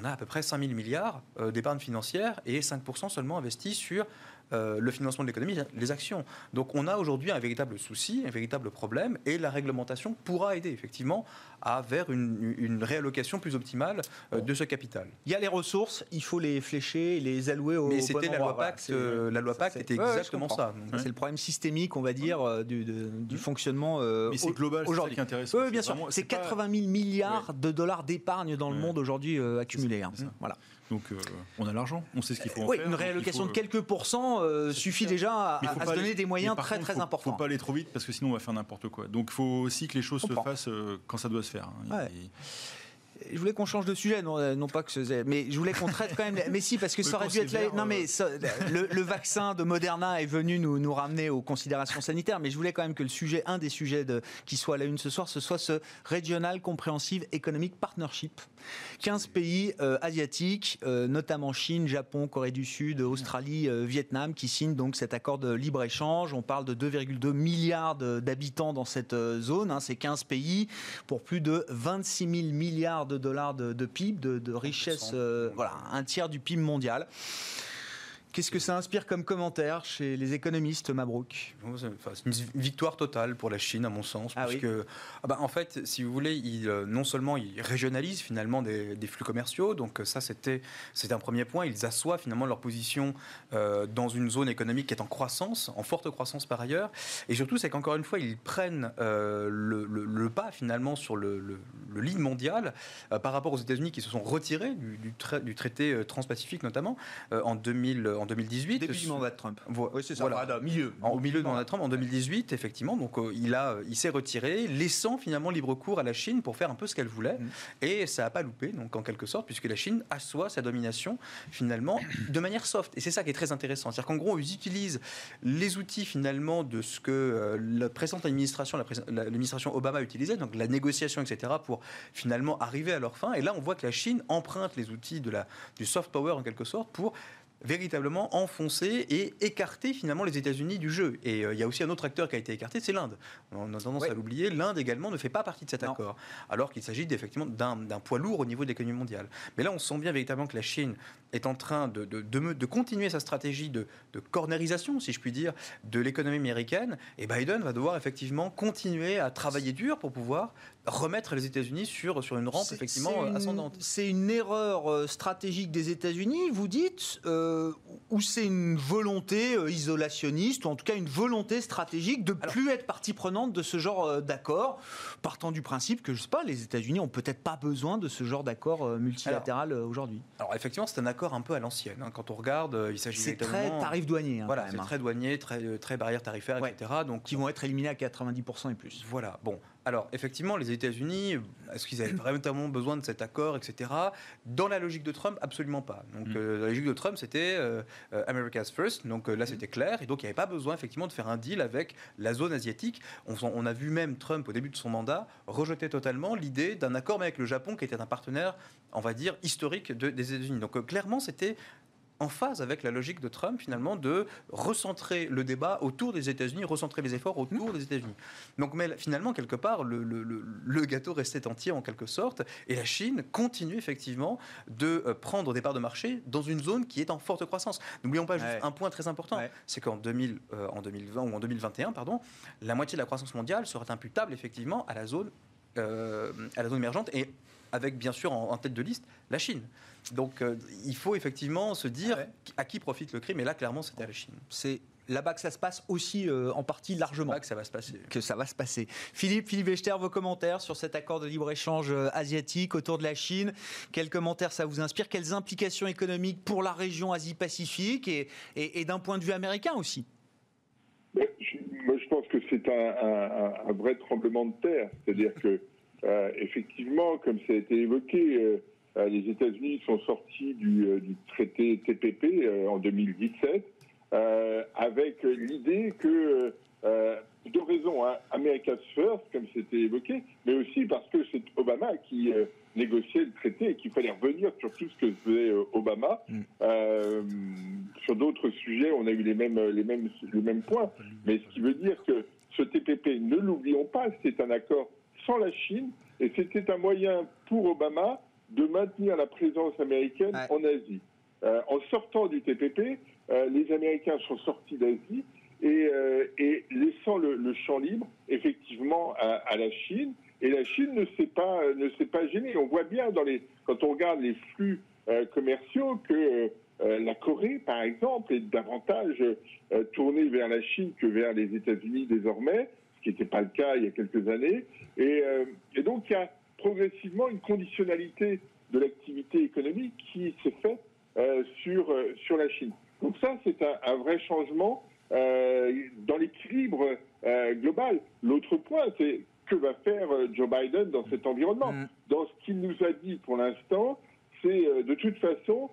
on a à peu près 5 000 milliards euh, d'épargne financière et 5% seulement investis sur euh, le financement de l'économie, les actions. Donc on a aujourd'hui un véritable souci, un véritable problème, et la réglementation pourra aider effectivement à vers une, réallocation plus optimale euh, de ce capital. Il y a les ressources, il faut les flécher, les allouer au. Mais c'était la loi Pacte. Euh, la loi Pacte était exactement ça. C'est le problème systémique, on va dire, du, du fonctionnement. Mais c'est global, aujourd'hui. intéressant. Oui, bien sûr. C'est 80 000 milliards de dollars d'épargne dans le monde aujourd'hui accumulés. Hein. Voilà. Donc euh, on a l'argent, on sait ce qu'il faut en faire. Une réallocation de quelques pourcents euh, suffit déjà à, se donner des moyens très très importants. Il ne faut pas aller trop vite parce que sinon on va faire n'importe quoi. Donc il faut aussi que les choses se fassent euh, quand ça doit se faire. Hein. Je voulais qu'on change de sujet, non, euh, non pas que ce, mais je voulais qu'on traite quand même. Mais si, parce que ça aurait dû être là. Non, mais le, vaccin de Moderna est venu nous, nous ramener aux considérations sanitaires, mais je voulais quand même que le sujet, un des sujets de, qui soit à la une ce soir, ce soit ce Regional Comprehensive Economic Partnership. 15 pays euh, asiatiques, euh, notamment Chine, Japon, Corée du Sud, Australie, Vietnam, qui signent donc cet accord de libre-échange. On parle de 2,2 milliards d'habitants dans cette zone, hein, ces 15 pays, pour plus de 26 000 milliards de dollars de, PIB, de, richesse, euh, voilà, un tiers du PIB mondial. Qu'est-ce que ça inspire comme commentaire chez les économistes, Mabrouk C'est une victoire totale pour la Chine, à mon sens, ah parce que, ah bah, en fait, si vous voulez, il, euh, non seulement ils régionalisent finalement des, flux commerciaux, donc euh, ça c'était un premier point. Ils assoient finalement leur position euh, dans une zone économique qui est en croissance, en forte croissance par ailleurs, et surtout c'est qu'encore une fois ils prennent le, pas finalement sur le, le, lead mondial par rapport aux États-Unis qui se sont retirés du, du, traité transpacifique notamment en 2000 en 2018. Début du mandat de Trump. oui, c'est ça. Voilà. milieu. au milieu du mandat de Trump, en 2018, effectivement. Donc, euh, il, a, il s'est retiré, laissant finalement libre cours à la Chine pour faire un peu ce qu'elle voulait. Mm. Et ça n'a pas loupé, donc, en quelque sorte, puisque la Chine assoit sa domination, finalement, de manière soft. Et c'est ça qui est très intéressant. C'est-à-dire qu'en gros, ils utilisent les outils, finalement, de ce que euh, la précédente administration, l'administration Obama utilisait, donc la négociation, etc., pour finalement arriver à leur fin. Et là, on voit que la Chine emprunte les outils de la, du soft power, en quelque sorte, pour véritablement enfoncer et écarter finalement les États-Unis du jeu. Et euh, il y a aussi un autre acteur qui a été écarté, c'est l'Inde. On a tendance à l'oublier, l'Inde également ne fait pas partie de cet accord, alors qu'il s'agit effectivement d'un poids lourd au niveau de l'économie mondiale. Mais là, on sent bien véritablement que la Chine est en train de, de, de, continuer sa stratégie de, cornerisation, si je puis dire, de l'économie américaine, et Biden va devoir effectivement continuer à travailler dur pour pouvoir remettre les États-Unis sur, sur une rampe effectivement ascendante. C'est une erreur euh, stratégique des États-Unis, vous dites, euh, ou c'est une volonté euh, isolationniste, ou en tout cas une volonté stratégique de ne plus être partie prenante de ce genre d'accord, partant du principe que, je sais pas, les États-Unis ont peut-être pas besoin de ce genre d'accord multilatéral aujourd'hui. Alors effectivement, c'est un accord un peu à l'ancienne. Hein. Quand on regarde, il s'agit C'est très tarif douanier. Hein, voilà, c'est hein. très douanier, très, très barrière tarifaire, etc. Donc, qui vont être éliminés à 90% et plus. Voilà, bon. Alors, effectivement, les États-Unis, est-ce qu'ils avaient vraiment besoin de cet accord, etc. Dans la logique de Trump, absolument pas. Donc, mm. euh, la logique de Trump, c'était euh, euh, America's First. Donc là, mm. c'était clair. Et donc, il n'y avait pas besoin, effectivement, de faire un deal avec la zone asiatique. On, a vu même Trump, au début de son mandat, rejeter totalement l'idée d'un accord avec le Japon, qui était un partenaire, on va dire, historique des États-Unis. Donc, clairement, c'était en phase avec la logique de Trump, finalement, de recentrer le débat autour des États-Unis, recentrer les efforts autour des États-Unis. Donc, mais finalement, quelque part, le, gâteau restait entier en quelque sorte, et la Chine continue effectivement de euh, prendre des parts de marché dans une zone qui est en forte croissance. N'oublions pas juste un point très important, c'est qu'en 2000, euh, en 2020 ou en 2021, pardon, la moitié de la croissance mondiale serait imputable effectivement à la zone, euh, à la zone émergente et avec bien sûr en tête de liste la Chine. Donc euh, il faut effectivement se dire à qui profite le crime. Et là, clairement, c'était à la Chine. C'est là-bas que ça se passe aussi euh, en partie largement. Là que ça va se passer. Que ça va se passer. Philippe, Philippe Echter, vos commentaires sur cet accord de libre-échange asiatique autour de la Chine. Quels commentaires ça vous inspire? Quelles implications économiques pour la région Asie-Pacifique et, d'un point de vue américain aussi? Je, Moi, je pense que c'est un, vrai tremblement de terre. C'est-à-dire que, effectivement, comme ça a été évoqué, euh, les États-Unis sont sortis du, euh, traité TPP euh, en 2017 avec l'idée que deux raisons. Hein. America's First, comme c'était évoqué, mais aussi parce que c'est Obama qui négociait le traité et qu'il fallait revenir sur tout ce que faisait Obama. Mm. sur d'autres sujets, on a eu les mêmes, les, mêmes, les mêmes points. Mais ce qui veut dire que ce TPP, ne l'oublions pas, c'est un accord sans la Chine et c'était un moyen pour Obama de maintenir la présence américaine en Asie. Euh, en sortant du TPP, euh, les Américains sont sortis d'Asie et, euh, et, laissant le, champ libre, effectivement, à, la Chine. Et la Chine ne s'est pas, ne s'est pas gênée. On voit bien quand on regarde les flux commerciaux que la Corée, par exemple, est davantage tournée vers la Chine que vers les États-Unis désormais, ce qui n'était pas le cas il y a quelques années. Et, donc, il y a progressivement une conditionnalité de l'activité économique qui s'est faite euh, sur, euh, sur la Chine. Donc ça, c'est un, vrai changement euh, dans l'équilibre global. L'autre point, c'est que va faire Joe Biden dans cet environnement mm. Dans ce qu'il nous a dit pour l'instant, c'est de toute façon,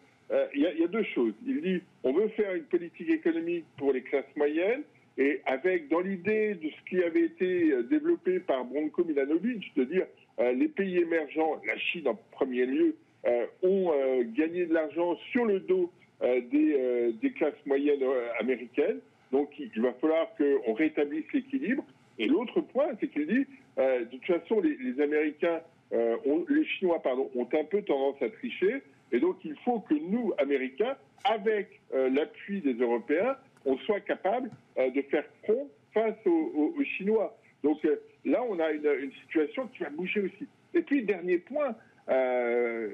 il y, y, a deux choses. Il dit, on veut faire une politique économique pour les classes moyennes, et avec dans l'idée de ce qui avait été développé par Bronco Milanovic, de dire euh, les pays émergents, la Chine en premier lieu, euh, ont euh, gagné de l'argent sur le dos des, classes moyennes américaines. Donc il va falloir qu'on rétablisse l'équilibre. Et l'autre point, c'est qu'il dit, de toute façon, les, Américains, les Chinois, pardon, ont un peu tendance à tricher. Et donc il faut que nous, Américains, avec l'appui des Européens, on soit capable de faire front face aux Chinois. Donc euh, là, on a une, situation qui va bouger aussi. Et puis, dernier point, euh,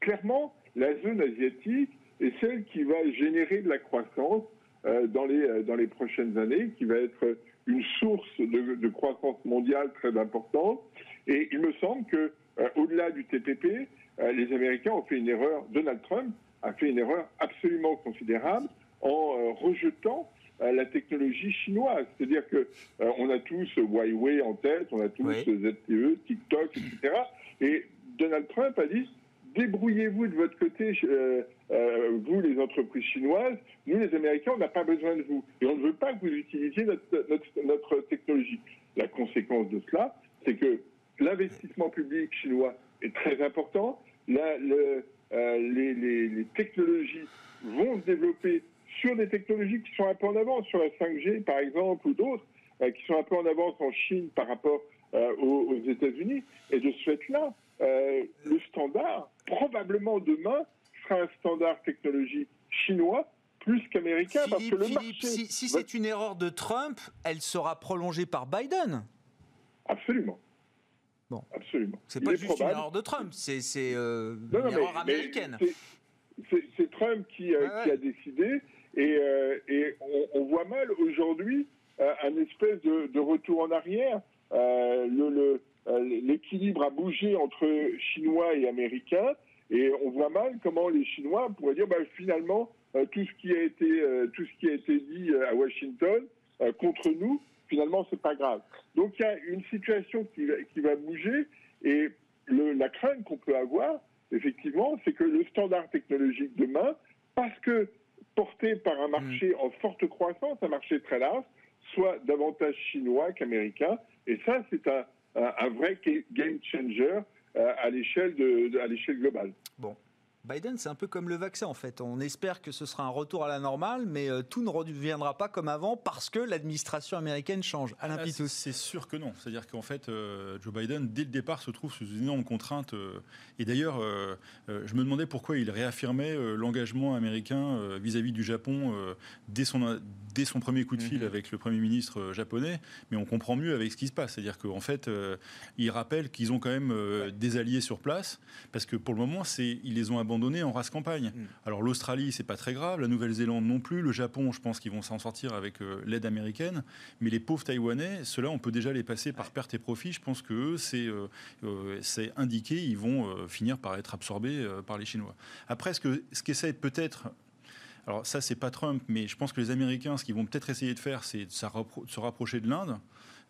clairement, la zone asiatique est celle qui va générer de la croissance euh, dans, les, dans les prochaines années, qui va être une source de, croissance mondiale très importante. Et il me semble que, au-delà du TPP, les Américains ont fait une erreur. Donald Trump a fait une erreur absolument considérable en rejetant la technologie chinoise. C'est-à-dire que euh, on a tous Huawei en tête, on a tous ZTE, TikTok, etc. Et Donald Trump a dit débrouillez-vous de votre côté, euh, euh, vous les entreprises chinoises, nous les Américains, on n'a pas besoin de vous. Et on ne veut pas que vous utilisiez notre, technologie. La conséquence de cela, c'est que l'investissement public chinois est très important. Le, les, technologies vont se développer sur des technologies qui sont un peu en avance, sur la 5G par exemple, ou d'autres, euh, qui sont un peu en avance en Chine par rapport euh, aux, États-Unis. Et de ce fait-là, euh, le standard, probablement demain, sera un standard technologique chinois plus qu'américain, parce que le marché... Si, si c'est une erreur de Trump, elle sera prolongée par Biden. Absolument. Bon. Absolument. C'est pas juste une erreur de Trump, c'est euh, une erreur américaine. C'est Trump qui, euh, qui, a décidé et, euh, et on, on, voit mal aujourd'hui euh, un espèce de, de, retour en arrière. Le, a bougé entre Chinois et Américains et on voit mal comment les Chinois pourraient dire bah, finalement tout ce qui a été tout ce qui a été dit à Washington contre nous finalement, c'est pas grave. Donc il y a une situation qui, qui va bouger et le, la crainte qu'on peut avoir, effectivement, c'est que le standard technologique demain, parce que porté par un marché mm. en forte croissance, un marché très large, soit davantage chinois qu'américain. Et ça, c'est un, un, vrai game changer euh, à l'échelle globale. Bon, Biden, c'est un peu comme le vaccin en fait. On espère que ce sera un retour à la normale, mais euh, tout ne reviendra pas comme avant parce que l'administration américaine change. Alain ah, C'est sûr que non. C'est-à-dire qu'en fait, euh, Joe Biden, dès le départ, se trouve sous une énorme contrainte. Euh, et d'ailleurs, je me demandais pourquoi il réaffirmait l'engagement américain vis-à-vis du Japon dès son, dès son premier coup de fil mhm. avec le Premier ministre japonais. Mais on comprend mieux avec ce qui se passe. C'est-à-dire qu'en fait, il rappelle qu'ils ont quand même des alliés sur place parce que pour le moment, ils les ont abandonnés en race campagne. Mm. Alors l'Australie, c'est pas très grave, la Nouvelle-Zélande non plus, le Japon, je pense qu'ils vont s'en sortir avec euh, l'aide américaine, mais les pauvres Taïwanais, ceux-là, on peut déjà les passer par perte et profit. Je pense que c'est euh, euh, c'est indiqué, ils vont finir par être absorbés par les Chinois. Après, ce que ce qu'essaie peut-être alors ça, c'est pas Trump, mais je pense que les Américains, ce qu'ils vont peut-être essayer de faire, c'est de se rapprocher de l'Inde.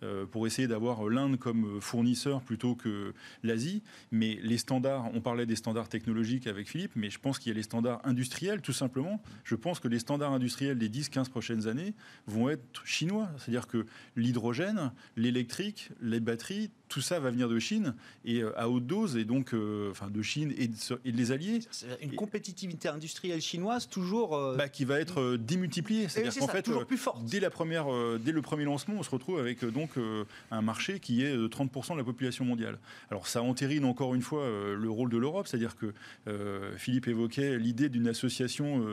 Euh, pour essayer d'avoir l'Inde comme fournisseur plutôt que l'Asie. Mais les standards, on parlait des standards technologiques avec Philippe, mais je pense qu'il y a les standards industriels, tout simplement. Je pense que les standards industriels des 10-15 prochaines années vont être chinois. C'est-à-dire que l'hydrogène, l'électrique, les batteries, tout ça va venir de Chine et euh, à haute dose et donc euh, enfin de Chine et de, et les alliés. Une compétitivité industrielle chinoise toujours bah, qui va être démultipliée. C'est-à-dire qu'en fait, toujours plus forte. dès la première, dès le premier lancement, on se retrouve avec donc euh, un marché qui est 30% de la population mondiale. Alors ça entérine encore une fois euh, le rôle de l'Europe, c'est-à-dire que euh, Philippe évoquait l'idée d'une association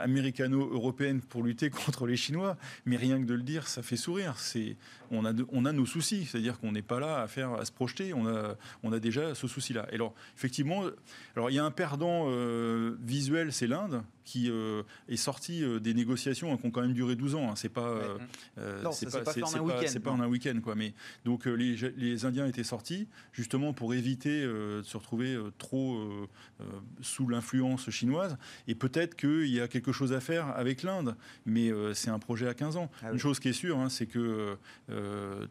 américano-européenne pour lutter contre les Chinois, mais rien que de le dire, ça fait sourire. C'est, on, a on a nos soucis, c'est-à-dire qu'on n'est pas là à, faire, à se projeter, on a, on a déjà ce souci-là. Et alors, effectivement, alors, il y a un perdant visuel, c'est l'Inde, qui est sorti des négociations hein, qui ont quand même duré 12 ans. Hein. C'est pas, c'est pas, pas, en un week-end, quoi. Mais donc les, les, Indiens étaient sortis justement pour éviter de se retrouver trop sous l'influence chinoise. Et peut-être qu'il y a quelque chose à faire avec l'Inde, mais c'est un projet à 15 ans. Ah Une chose qui est sûre, hein, c'est que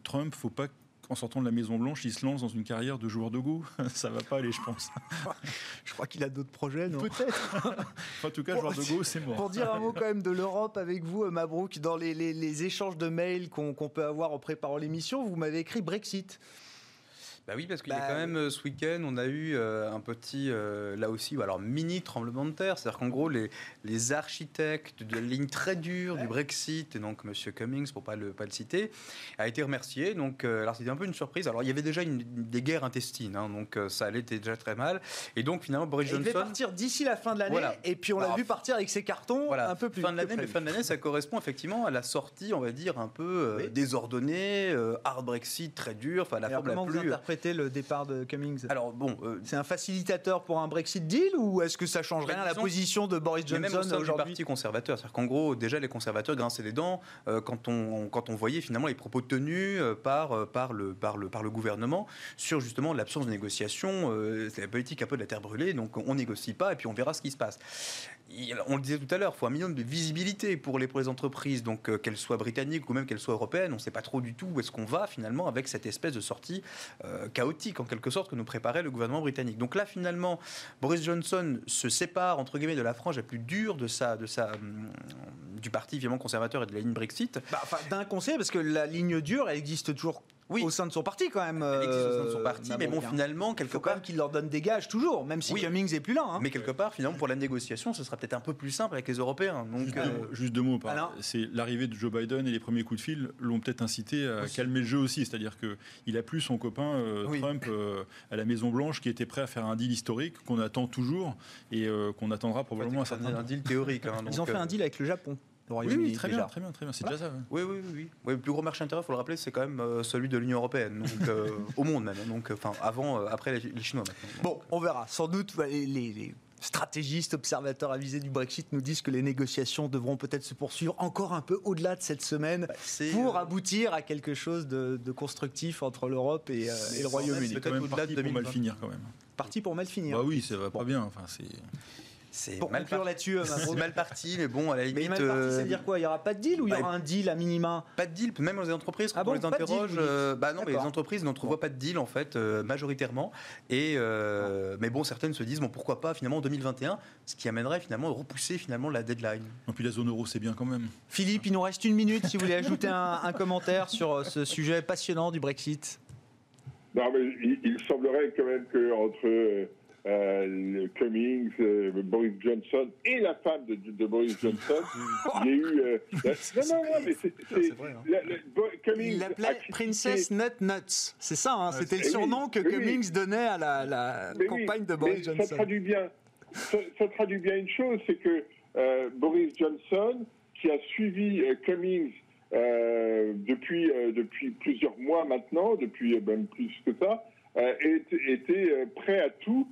Trump, faut pas en sortant de la Maison Blanche, il se lance dans une carrière de joueur de go. Ça va pas aller, je pense. je crois qu'il a d'autres projets, non? Peut-être. en tout cas, joueur de go, c'est mort. Pour dire un mot quand même de l'Europe avec vous, euh, Mabrouk, dans les, les, échanges de mails qu'on peut avoir en préparant l'émission, vous m'avez écrit Brexit. Bah oui, parce qu'il y a bah quand même euh, ce week-end, on a eu euh, un petit, euh, là aussi, ou alors mini tremblement de terre. C'est-à-dire qu'en gros, les, les architectes de la ligne très dure du Brexit, et donc M. Cummings, pour pas le pas le citer, a été remercié. Donc, alors c'était un peu une surprise. Alors il y avait déjà une, des guerres intestines, hein, donc ça allait déjà très mal. Et donc finalement, Boris Johnson. Il devait partir d'ici la fin de l'année, et puis on l'a vu partir avec ses cartons voilà, un peu plus. Fin de l'année, mais fin de l'année, ça correspond effectivement à la sortie, on va dire un peu désordonnée, hard Brexit très dur, enfin la forme la plus le départ de Cummings Alors bon, euh, c'est un facilitateur pour un Brexit deal ou est-ce que ça change rien à la position de Boris Johnson aujourd'hui du Parti conservateur, c'est-à-dire qu'en gros, déjà les conservateurs grinçaient les dents euh, quand on quand on voyait finalement les propos tenus euh, par par le par le par le gouvernement sur justement l'absence de négociation. c'est la politique un peu de la terre brûlée, donc on négocie pas et puis on verra ce qui se passe on le disait tout à l'heure, il faut un minimum de visibilité pour les, entreprises, donc euh, qu'elles soient britanniques ou même qu'elles soient européennes. On ne sait pas trop du tout où est-ce qu'on va finalement avec cette espèce de sortie euh, chaotique en quelque sorte que nous préparait le gouvernement britannique. Donc là finalement, Boris Johnson se sépare entre guillemets de la frange la plus dure de sa, de sa, hum, du parti évidemment conservateur et de la ligne Brexit. Bah, D'un conseil, parce que la ligne dure, elle existe toujours oui. au sein de son parti quand même. Elle existe au sein de son parti, mais bon, finalement, quelque faut part. quand même qu'il leur donne des gages toujours, même si Cummings est plus là. Hein. Mais quelque part, finalement, pour la négociation, ce sera peut-être un peu plus simple avec les Européens. Donc, juste, deux, mots. C'est l'arrivée de Joe Biden et les premiers coups de fil l'ont peut-être incité à calmer le jeu aussi. C'est-à-dire qu'il a plus son copain euh, Trump euh, à la Maison Blanche qui était prêt à faire un deal historique qu'on attend toujours et euh, qu'on attendra probablement un certain Un deal théorique. Hein, Ils ont fait un deal avec le Japon. Royaume-Uni. Oui, oui, très déjà. bien, très bien, très bien. C'est déjà ça. Oui, oui, oui, oui. Oui, Le plus gros marché intérieur, il faut le rappeler, c'est quand même euh, celui de l'Union européenne, donc euh, au monde même. hein. Donc, enfin, avant, euh, après les, les Chinois maintenant. Bon, on verra. Sans doute, bah, les, les- les stratégistes, observateurs avisés du Brexit nous disent que les négociations devront peut-être se poursuivre encore un peu au-delà de cette semaine c'est, pour euh, aboutir à quelque chose de, de constructif entre l'Europe et, euh, et le Royaume-Uni. C'est quand même au-delà parti de pour mal 2020. finir quand même. Parti pour mal finir. Bah oui, ça va pas bien. Enfin, c'est. C'est Pour mal conclure parti. là-dessus, euh, C'est mal parti, mais bon, à la Mais limite. mal parti, ça euh, veut dire quoi? Il n'y aura pas de deal ou il y bah, aura un deal à minima? Pas de deal, même dans les entreprises, quand Ah on bon, les de deal, interroge, euh, bah non, mais les entreprises n'entrevoient pas de deal en fait, euh, majoritairement. Et euh, mais bon, certaines se disent bon pourquoi pas finalement en 2021, ce qui amènerait finalement à repousser finalement la deadline. Et puis la zone euro, c'est bien quand même. Philippe, il nous reste une minute si vous voulez ajouter un, un commentaire sur ce sujet passionnant du Brexit. Non, mais il, il semblerait quand même qu'entre euh, euh, le Cummings, euh, Boris Johnson et la femme de, de Boris Johnson, il y a eu. euh, la- non, non, non, mais c'est. hein. la- la- Bo- Cummings Il a l'appelait Princess Nut Nuts. C'est ça, hein, c'était le oui, surnom que oui, oui. Cummings donnait à la, la Mais oui, campagne de mais Boris Ça Johnson. traduit bien, ça, ça traduit bien une chose, c'est que euh, Boris Johnson, qui a suivi euh, Cummings euh, depuis, euh, depuis plusieurs mois maintenant, depuis même plus que ça, euh, était, était, prêt à tout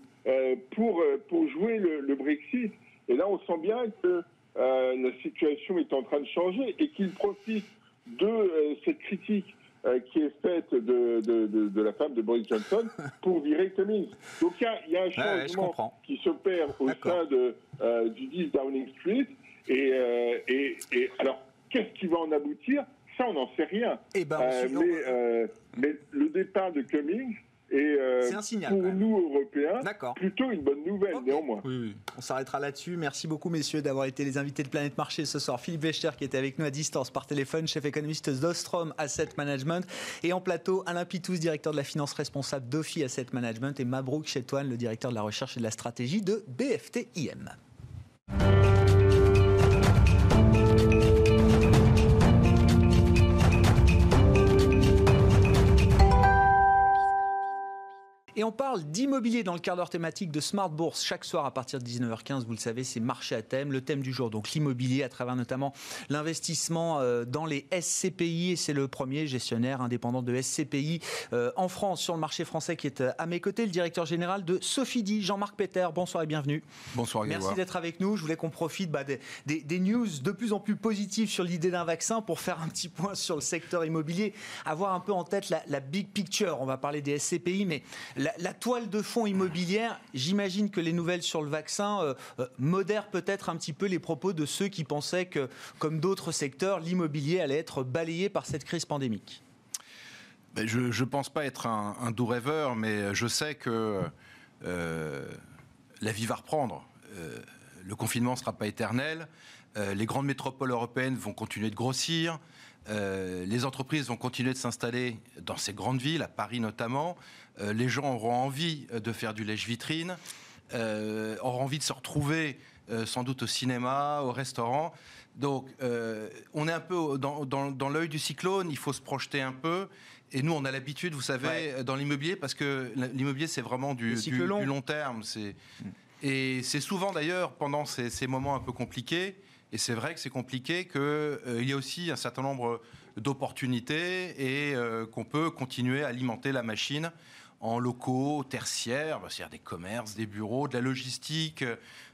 pour, euh, pour jouer le, le Brexit. Et là, on sent bien que euh, la situation est en train de changer et qu'il profite de euh, cette critique euh, qui est faite de, de, de, de la femme de Boris Johnson pour virer Cummings. Donc il y y a un Ouais, ouais, changement comprends. qui s'opère au sein de, euh, du 10 Downing Street. Et, euh, et, et alors, qu'est-ce qui va en aboutir? Ça, on n'en sait rien. Eh ben, Euh, mais, euh, mais le départ de Cummings est, euh, C'est un signal, pour nous, Européens, plutôt une bonne nouvelle, néanmoins. Oui, oui. On s'arrêtera là-dessus. Merci beaucoup, messieurs, d'avoir été les invités de Planète Marché ce soir. Philippe Wechter, qui était avec nous à distance par téléphone, chef économiste d'Ostrom Asset Management. Et en plateau, Alain Pitous, directeur de la finance responsable d'Ophi Asset Management. Et Mabrouk Chetouane, le directeur de la recherche et de la stratégie de BFT-IM. Et on parle d'immobilier dans le quart d'heure thématique de Smart Bourse. Chaque soir à partir de 19h15, vous le savez, c'est marché à thème. Le thème du jour, donc l'immobilier, à travers notamment l'investissement euh, dans les SCPI. Et c'est le premier gestionnaire indépendant de SCPI euh, en France, sur le marché français, qui est euh, à mes côtés, le directeur général de Sophidi, Jean-Marc Peter. Bonsoir et bienvenue. Bonsoir Merci Grégoire. d'être avec nous. Je voulais qu'on profite bah, des, des- des news de plus en plus positives sur l'idée d'un vaccin pour faire un petit point sur le secteur immobilier, avoir un peu en tête la, la big picture. On va parler des SCPI, mais la, toile de fond immobilière, j'imagine que les nouvelles sur le vaccin euh, euh, modèrent peut-être un petit peu les propos de ceux qui pensaient que, comme d'autres secteurs, l'immobilier allait être balayé par cette crise pandémique. Ben, Je ne pense pas être un, doux rêveur, mais je sais que euh, la vie va reprendre. Le confinement ne sera pas éternel. Les grandes métropoles européennes vont continuer de grossir. Les entreprises vont continuer de s'installer dans ces grandes villes, à Paris notamment. Euh, les gens auront envie de faire du lèche-vitrine, euh, auront envie de se retrouver euh, sans doute au cinéma, au restaurant. Donc, euh, on est un peu dans, dans- dans l'œil du cyclone, il faut se projeter un peu. Et nous, on a l'habitude, vous savez, Ouais. dans l'immobilier, parce que l'immobilier, c'est vraiment du, long. du long terme. C'est- Et c'est souvent d'ailleurs pendant ces, ces moments un peu compliqués, et c'est vrai que c'est compliqué, qu'il y a aussi un certain nombre d'opportunités et euh, qu'on peut continuer à alimenter la machine en locaux tertiaires, bah, c'est-à-dire des commerces, des bureaux, de la logistique,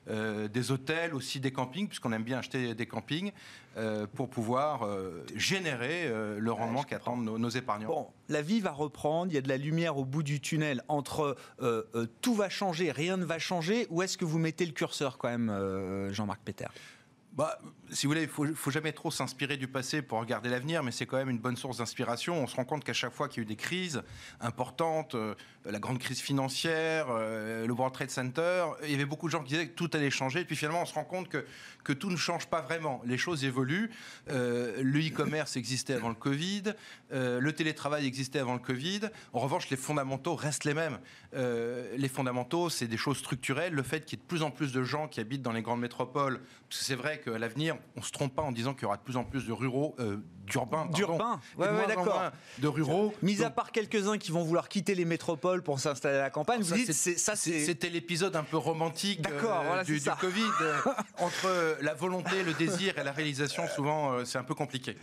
euh, des hôtels, aussi des campings, puisqu'on aime bien acheter des campings, euh, pour pouvoir euh, générer le rendement qu'attendent nos, nos épargnants. Bon, la vie va reprendre, il y a de la lumière au bout du tunnel entre tout va changer, rien ne va changer, où est-ce que vous mettez le curseur quand même, Jean-Marc Péter? Bah, si vous voulez, il faut, faut jamais trop s'inspirer du passé pour regarder l'avenir, mais c'est quand même une bonne source d'inspiration. On se rend compte qu'à chaque fois qu'il y a eu des crises importantes, euh, la grande crise financière, euh, le World Trade Center, il y avait beaucoup de gens qui disaient que tout allait changer. Et puis finalement, on se rend compte que, que tout ne change pas vraiment. Les choses évoluent. Euh, le e-commerce existait avant le Covid, le télétravail existait avant le Covid. En revanche, les fondamentaux restent les mêmes. Les fondamentaux, c'est des choses structurelles. Le fait qu'il y ait de plus en plus de gens qui habitent dans les grandes métropoles, parce que c'est vrai qu'à l'avenir, on se trompe pas en disant qu'il y aura de plus en plus de ruraux, euh, d'urbains, D'urbains. Ouais, ouais, d'accord. de ruraux. Mis à part quelques-uns qui vont vouloir quitter les métropoles pour s'installer à la campagne, vous ça, dites ça c'est C'était l'épisode un peu romantique euh, voilà, du, Covid. entre la volonté, le désir et la réalisation, souvent, euh, c'est un peu compliqué.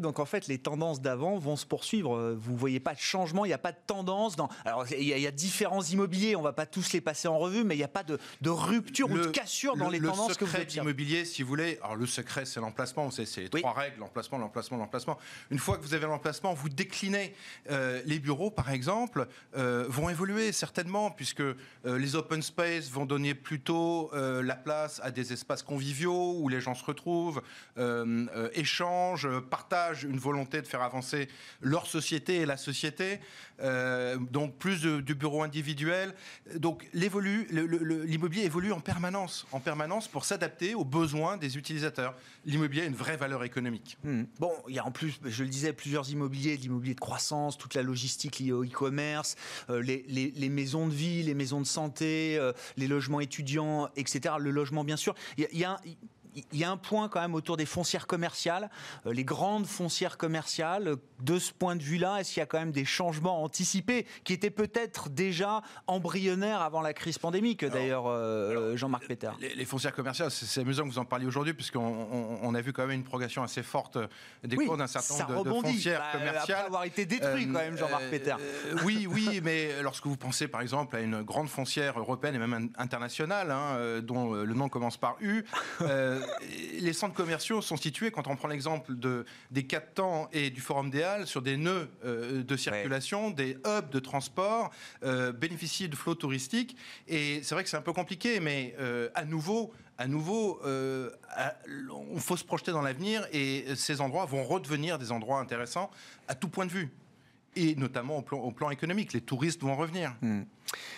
Donc en fait, les tendances d'avant vont se poursuivre. Euh, Vous voyez pas de changement, il n'y a pas de tendance. Dans... Alors il y, a- il y a différents immobiliers, on va pas tous les passer en revue, mais il n'y a pas de, de rupture ou de cassure dans le- les le tendances que vous secret observez. d'immobilier, si vous voulez, alors le secret, c'est l'emplacement. C'est les Oui. trois règles l'emplacement, l'emplacement, l'emplacement. Une fois que vous avez l'emplacement, vous déclinez. Euh, les bureaux, par exemple, euh, vont évoluer certainement, puisque euh, les open space vont donner plutôt la place à des espaces conviviaux où les gens se retrouvent, échangent, euh, une volonté de faire avancer leur société et la société. Euh, donc plus du bureau individuel. Donc l'immobilier évolue en permanence, en permanence pour s'adapter aux besoins des utilisateurs. L'immobilier a une vraie valeur économique. Hmm. Bon, il y a en plus, je le disais, plusieurs immobiliers, l'immobilier de croissance, toute la logistique liée au e-commerce, euh, les, maisons de vie, les maisons de santé, euh, les logements étudiants, etc. Le logement, bien sûr. Il y a, il y a il y a un point quand même autour des foncières commerciales, euh, les grandes foncières commerciales. De ce point de vue-là, est-ce qu'il y a quand même des changements anticipés qui étaient peut-être déjà embryonnaires avant la crise pandémique, d'ailleurs, euh, Jean-Marc Péter Les, les foncières commerciales, c'est amusant que vous en parliez aujourd'hui, puisqu'on on, on a vu quand même une progression assez forte des Oui, cours d'un certain nombre de, de foncières bah, après commerciales. avoir été détruit Euh, quand même, Jean-Marc euh, Péter. euh, oui, oui, mais lorsque vous pensez par exemple à une grande foncière européenne et même in- internationale, hein, euh, dont euh, le nom commence par U, euh, les centres commerciaux sont situés, quand on prend l'exemple de, des quatre temps et du Forum des Halles, sur des nœuds euh, de circulation, des hubs de transport, euh, bénéficient de flots touristiques. Et c'est vrai que c'est un peu compliqué, mais euh, à nouveau, à nouveau, euh, il faut se projeter dans l'avenir et ces endroits vont redevenir des endroits intéressants à tout point de vue. Et notamment au plan, au plan économique, les touristes vont revenir.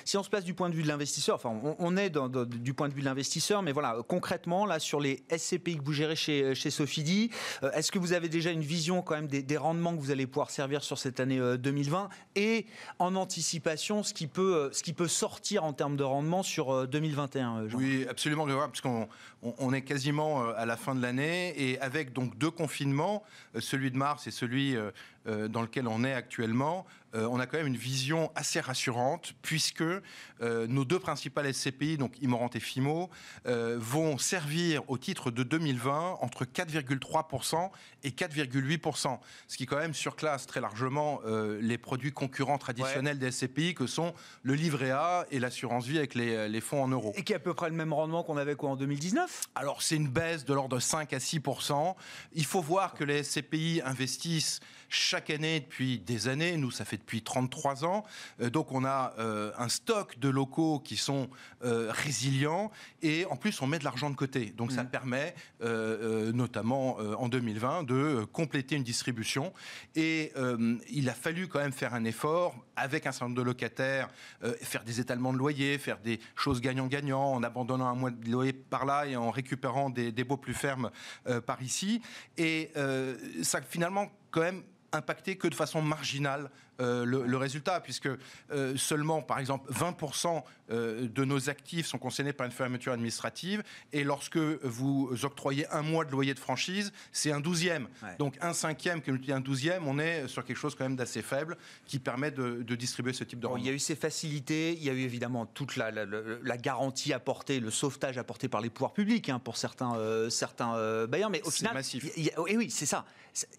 Si on se place du point de vue de l'investisseur, enfin, on, est du point de vue de l'investisseur, mais voilà, concrètement, là, sur les SCPI que vous gérez chez, chez Sofidi, euh, est-ce que vous avez déjà une vision quand même des, rendements que vous allez pouvoir servir sur cette année euh, 2020 et en anticipation, ce qui peut, euh, ce qui peut sortir en termes de rendement sur euh, 2021 euh, Jean Oui, absolument, puisqu'on on, est quasiment euh, à la fin de l'année et avec donc deux confinements, euh, celui de mars et celui euh, euh, dans lequel on est actuellement, euh, on a quand même une vision assez rassurante puisque euh, nos deux principales SCPI, donc Immorant et Fimo, euh, vont servir au titre de 2020 entre 4,3% et 4,8%, ce qui quand même surclasse très largement euh, les produits concurrents traditionnels des SCPI que sont le livret A et l'assurance vie avec les, les fonds en euros. Et qui est à peu près le même rendement qu'on avait quoi en 2019 Alors, c'est une baisse de l'ordre de 5 à 6% Il faut voir que les SCPI investissent chaque année depuis des années. Nous, ça fait depuis 33 ans. Euh, donc, on a euh, un stock de locaux qui sont euh, résilients. Et en plus, on met de l'argent de côté. Donc, ça permet, euh, euh, notamment en 2020, de compléter une distribution. Et il a fallu quand même faire un effort avec un certain nombre de locataires, faire des étalements de loyer, faire des choses gagnant-gagnant, en abandonnant un mois de loyer par là et en récupérant des, des baux plus fermes euh, par ici. Et euh, ça finalement quand même impacté que de façon marginale euh, le, le résultat, puisque euh, seulement, par exemple, 20% euh, de nos actifs sont concernés par une fermeture administrative, et lorsque vous octroyez un mois de loyer de franchise, c'est un douzième. Ouais. Donc un cinquième qui multiplie un douzième, on est sur quelque chose quand même d'assez faible qui permet de, de distribuer ce type de Bon, il y a eu ces facilités, il y a eu évidemment toute la, la- la- la garantie apportée, le sauvetage apporté par les pouvoirs publics hein, pour certains, certains bailleurs, mais au C'est final, massif. il y a- et oui, c'est ça.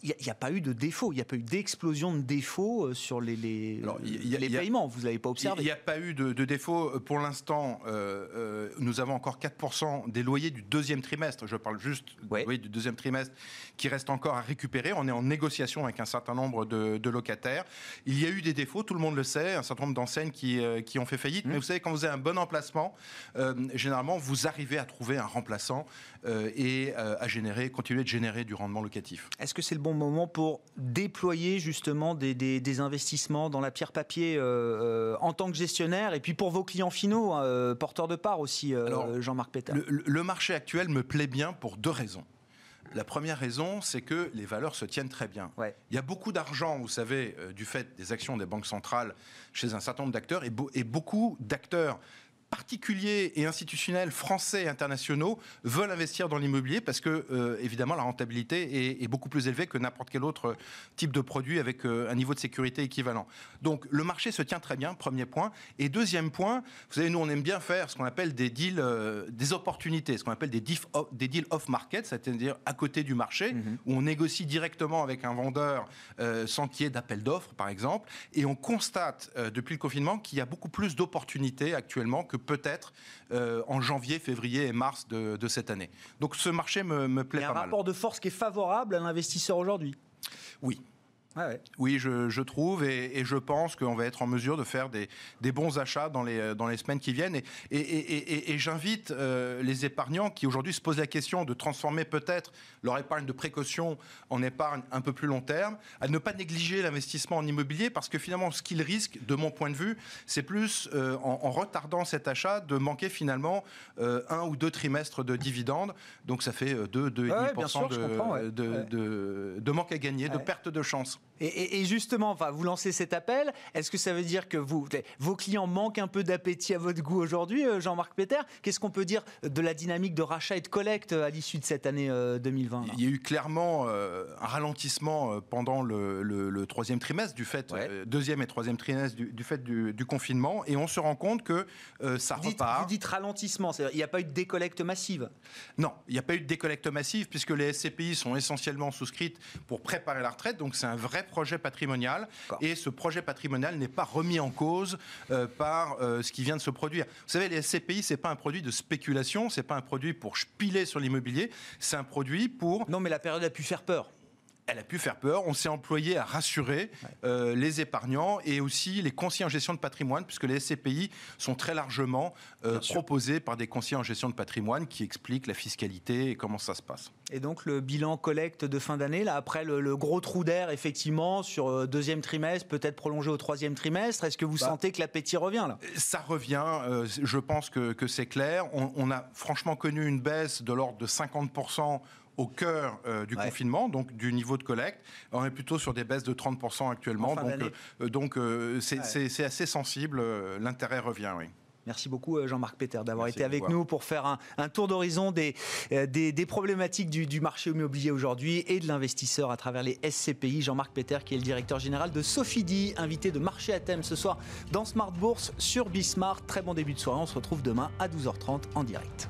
Il n'y a, pas eu de défaut, il n'y a pas eu d'explosion de défauts euh, sur les, les, Alors, il y a- les il y a- paiements, vous n'avez pas Il observé. n'y a pas eu de, de défaut. Euh, Pour l'instant, euh, euh, nous avons encore 4% des loyers du deuxième trimestre. Je parle juste Ouais. des loyers du deuxième trimestre qui restent encore à récupérer. On est en négociation avec un certain nombre de, de locataires. Il y a eu des défauts, tout le monde le sait, un certain nombre d'enseignes qui, euh, qui ont fait faillite. Mmh. Mais vous savez, quand vous avez un bon emplacement, généralement, vous arrivez à trouver un remplaçant et à générer, continuer de générer du rendement locatif. Est-ce que c'est le bon moment pour déployer justement des, des- des investissements dans la pierre papier euh, euh, en tant que gestionnaire et puis pour vos clients finaux, hein, euh, porteurs de part aussi, euh, Alors, Jean-Marc Pétard Le, marché actuel me plaît bien pour deux raisons. La première raison, c'est que les valeurs se tiennent très bien. Ouais. Il y a beaucoup d'argent, vous savez, euh, du fait des actions des banques centrales chez un certain nombre d'acteurs et beaucoup d'acteurs particuliers et institutionnels français et internationaux veulent investir dans l'immobilier parce que, euh, évidemment, la rentabilité est, beaucoup plus élevée que n'importe quel autre type de produit avec euh, un niveau de sécurité équivalent. Donc, le marché se tient très bien, premier point. Et deuxième point, vous savez, nous, on aime bien faire ce qu'on appelle des deals, euh, des opportunités, ce qu'on appelle des, des deals off-market, c'est-à-dire à côté du marché, mm-hmm. où on négocie directement avec un vendeur sans qu'il y ait d'appel d'offres, par exemple. Et on constate, depuis le confinement, qu'il y a beaucoup plus d'opportunités actuellement que peut-être euh, en janvier, février et mars de, cette année. Donc ce marché me, me plaît Il y a un rapport de force qui est favorable à l'investisseur aujourd'hui? Oui, oui, je, trouve et, je pense qu'on va être en mesure de faire des, bons achats dans les, dans les semaines qui viennent. Et, j'invite euh, les épargnants qui aujourd'hui se posent la question de transformer peut-être leur épargne de précaution en épargne un peu plus long terme, à ne pas négliger l'investissement en immobilier parce que finalement, ce qu'ils risquent, de mon point de vue, c'est plus euh, en, retardant cet achat de manquer finalement euh, un ou deux trimestres de dividendes. Donc ça fait 2, 2,5% de, de, manque à gagner, de perte de chance. Et, justement, enfin, vous lancez cet appel. Est-ce que ça veut dire que vous, vos clients manquent un peu d'appétit à votre goût aujourd'hui, euh, Jean-Marc Péter Qu'est-ce qu'on peut dire de la dynamique de rachat et de collecte euh, à l'issue de cette année 2020 Il y a eu clairement euh, un ralentissement pendant le, troisième trimestre du fait, deuxième et troisième trimestre du, fait du, confinement, et on se rend compte que ça repart. Vous dites ralentissement, il n'y a pas eu de décollecte massive? Non, il n'y a pas eu de décollecte massive puisque les SCPI sont essentiellement souscrites pour préparer la retraite, donc c'est un vrai projet patrimonial. Et ce projet patrimonial n'est pas remis en cause euh, par euh, ce qui vient de se produire. Vous savez, les SCPI, c'est pas un produit de spéculation, c'est pas un produit pour piler sur l'immobilier, c'est un produit pour... Non, mais la période a pu faire peur elle a pu faire peur. On s'est employé à rassurer euh, les épargnants et aussi les conseillers en gestion de patrimoine, puisque les SCPI sont très largement euh, proposés par des conseillers en gestion de patrimoine qui expliquent la fiscalité et comment ça se passe. Et donc le bilan collecte de fin d'année, là après le, gros trou d'air effectivement sur euh, deuxième trimestre, peut-être prolongé au troisième trimestre, est-ce que vous bah. sentez que l'appétit revient là? Ça revient, je pense que, c'est clair. On, on, a franchement connu une baisse de l'ordre de 50% au cœur euh, du confinement, donc du niveau de collecte. On est plutôt sur des baisses de 30% actuellement. donc, euh, euh, c'est assez sensible. L'intérêt revient, oui. Merci beaucoup Jean-Marc Peter d'avoir été avec nous pour faire un, tour d'horizon des, des, problématiques du, marché immobilier aujourd'hui et de l'investisseur à travers les SCPI. Jean-Marc Peter qui est le directeur général de Sophidi, invité de Marché à thème ce soir dans Smart Bourse sur Bismart. Très bon début de soirée, on se retrouve demain à 12h30 en direct.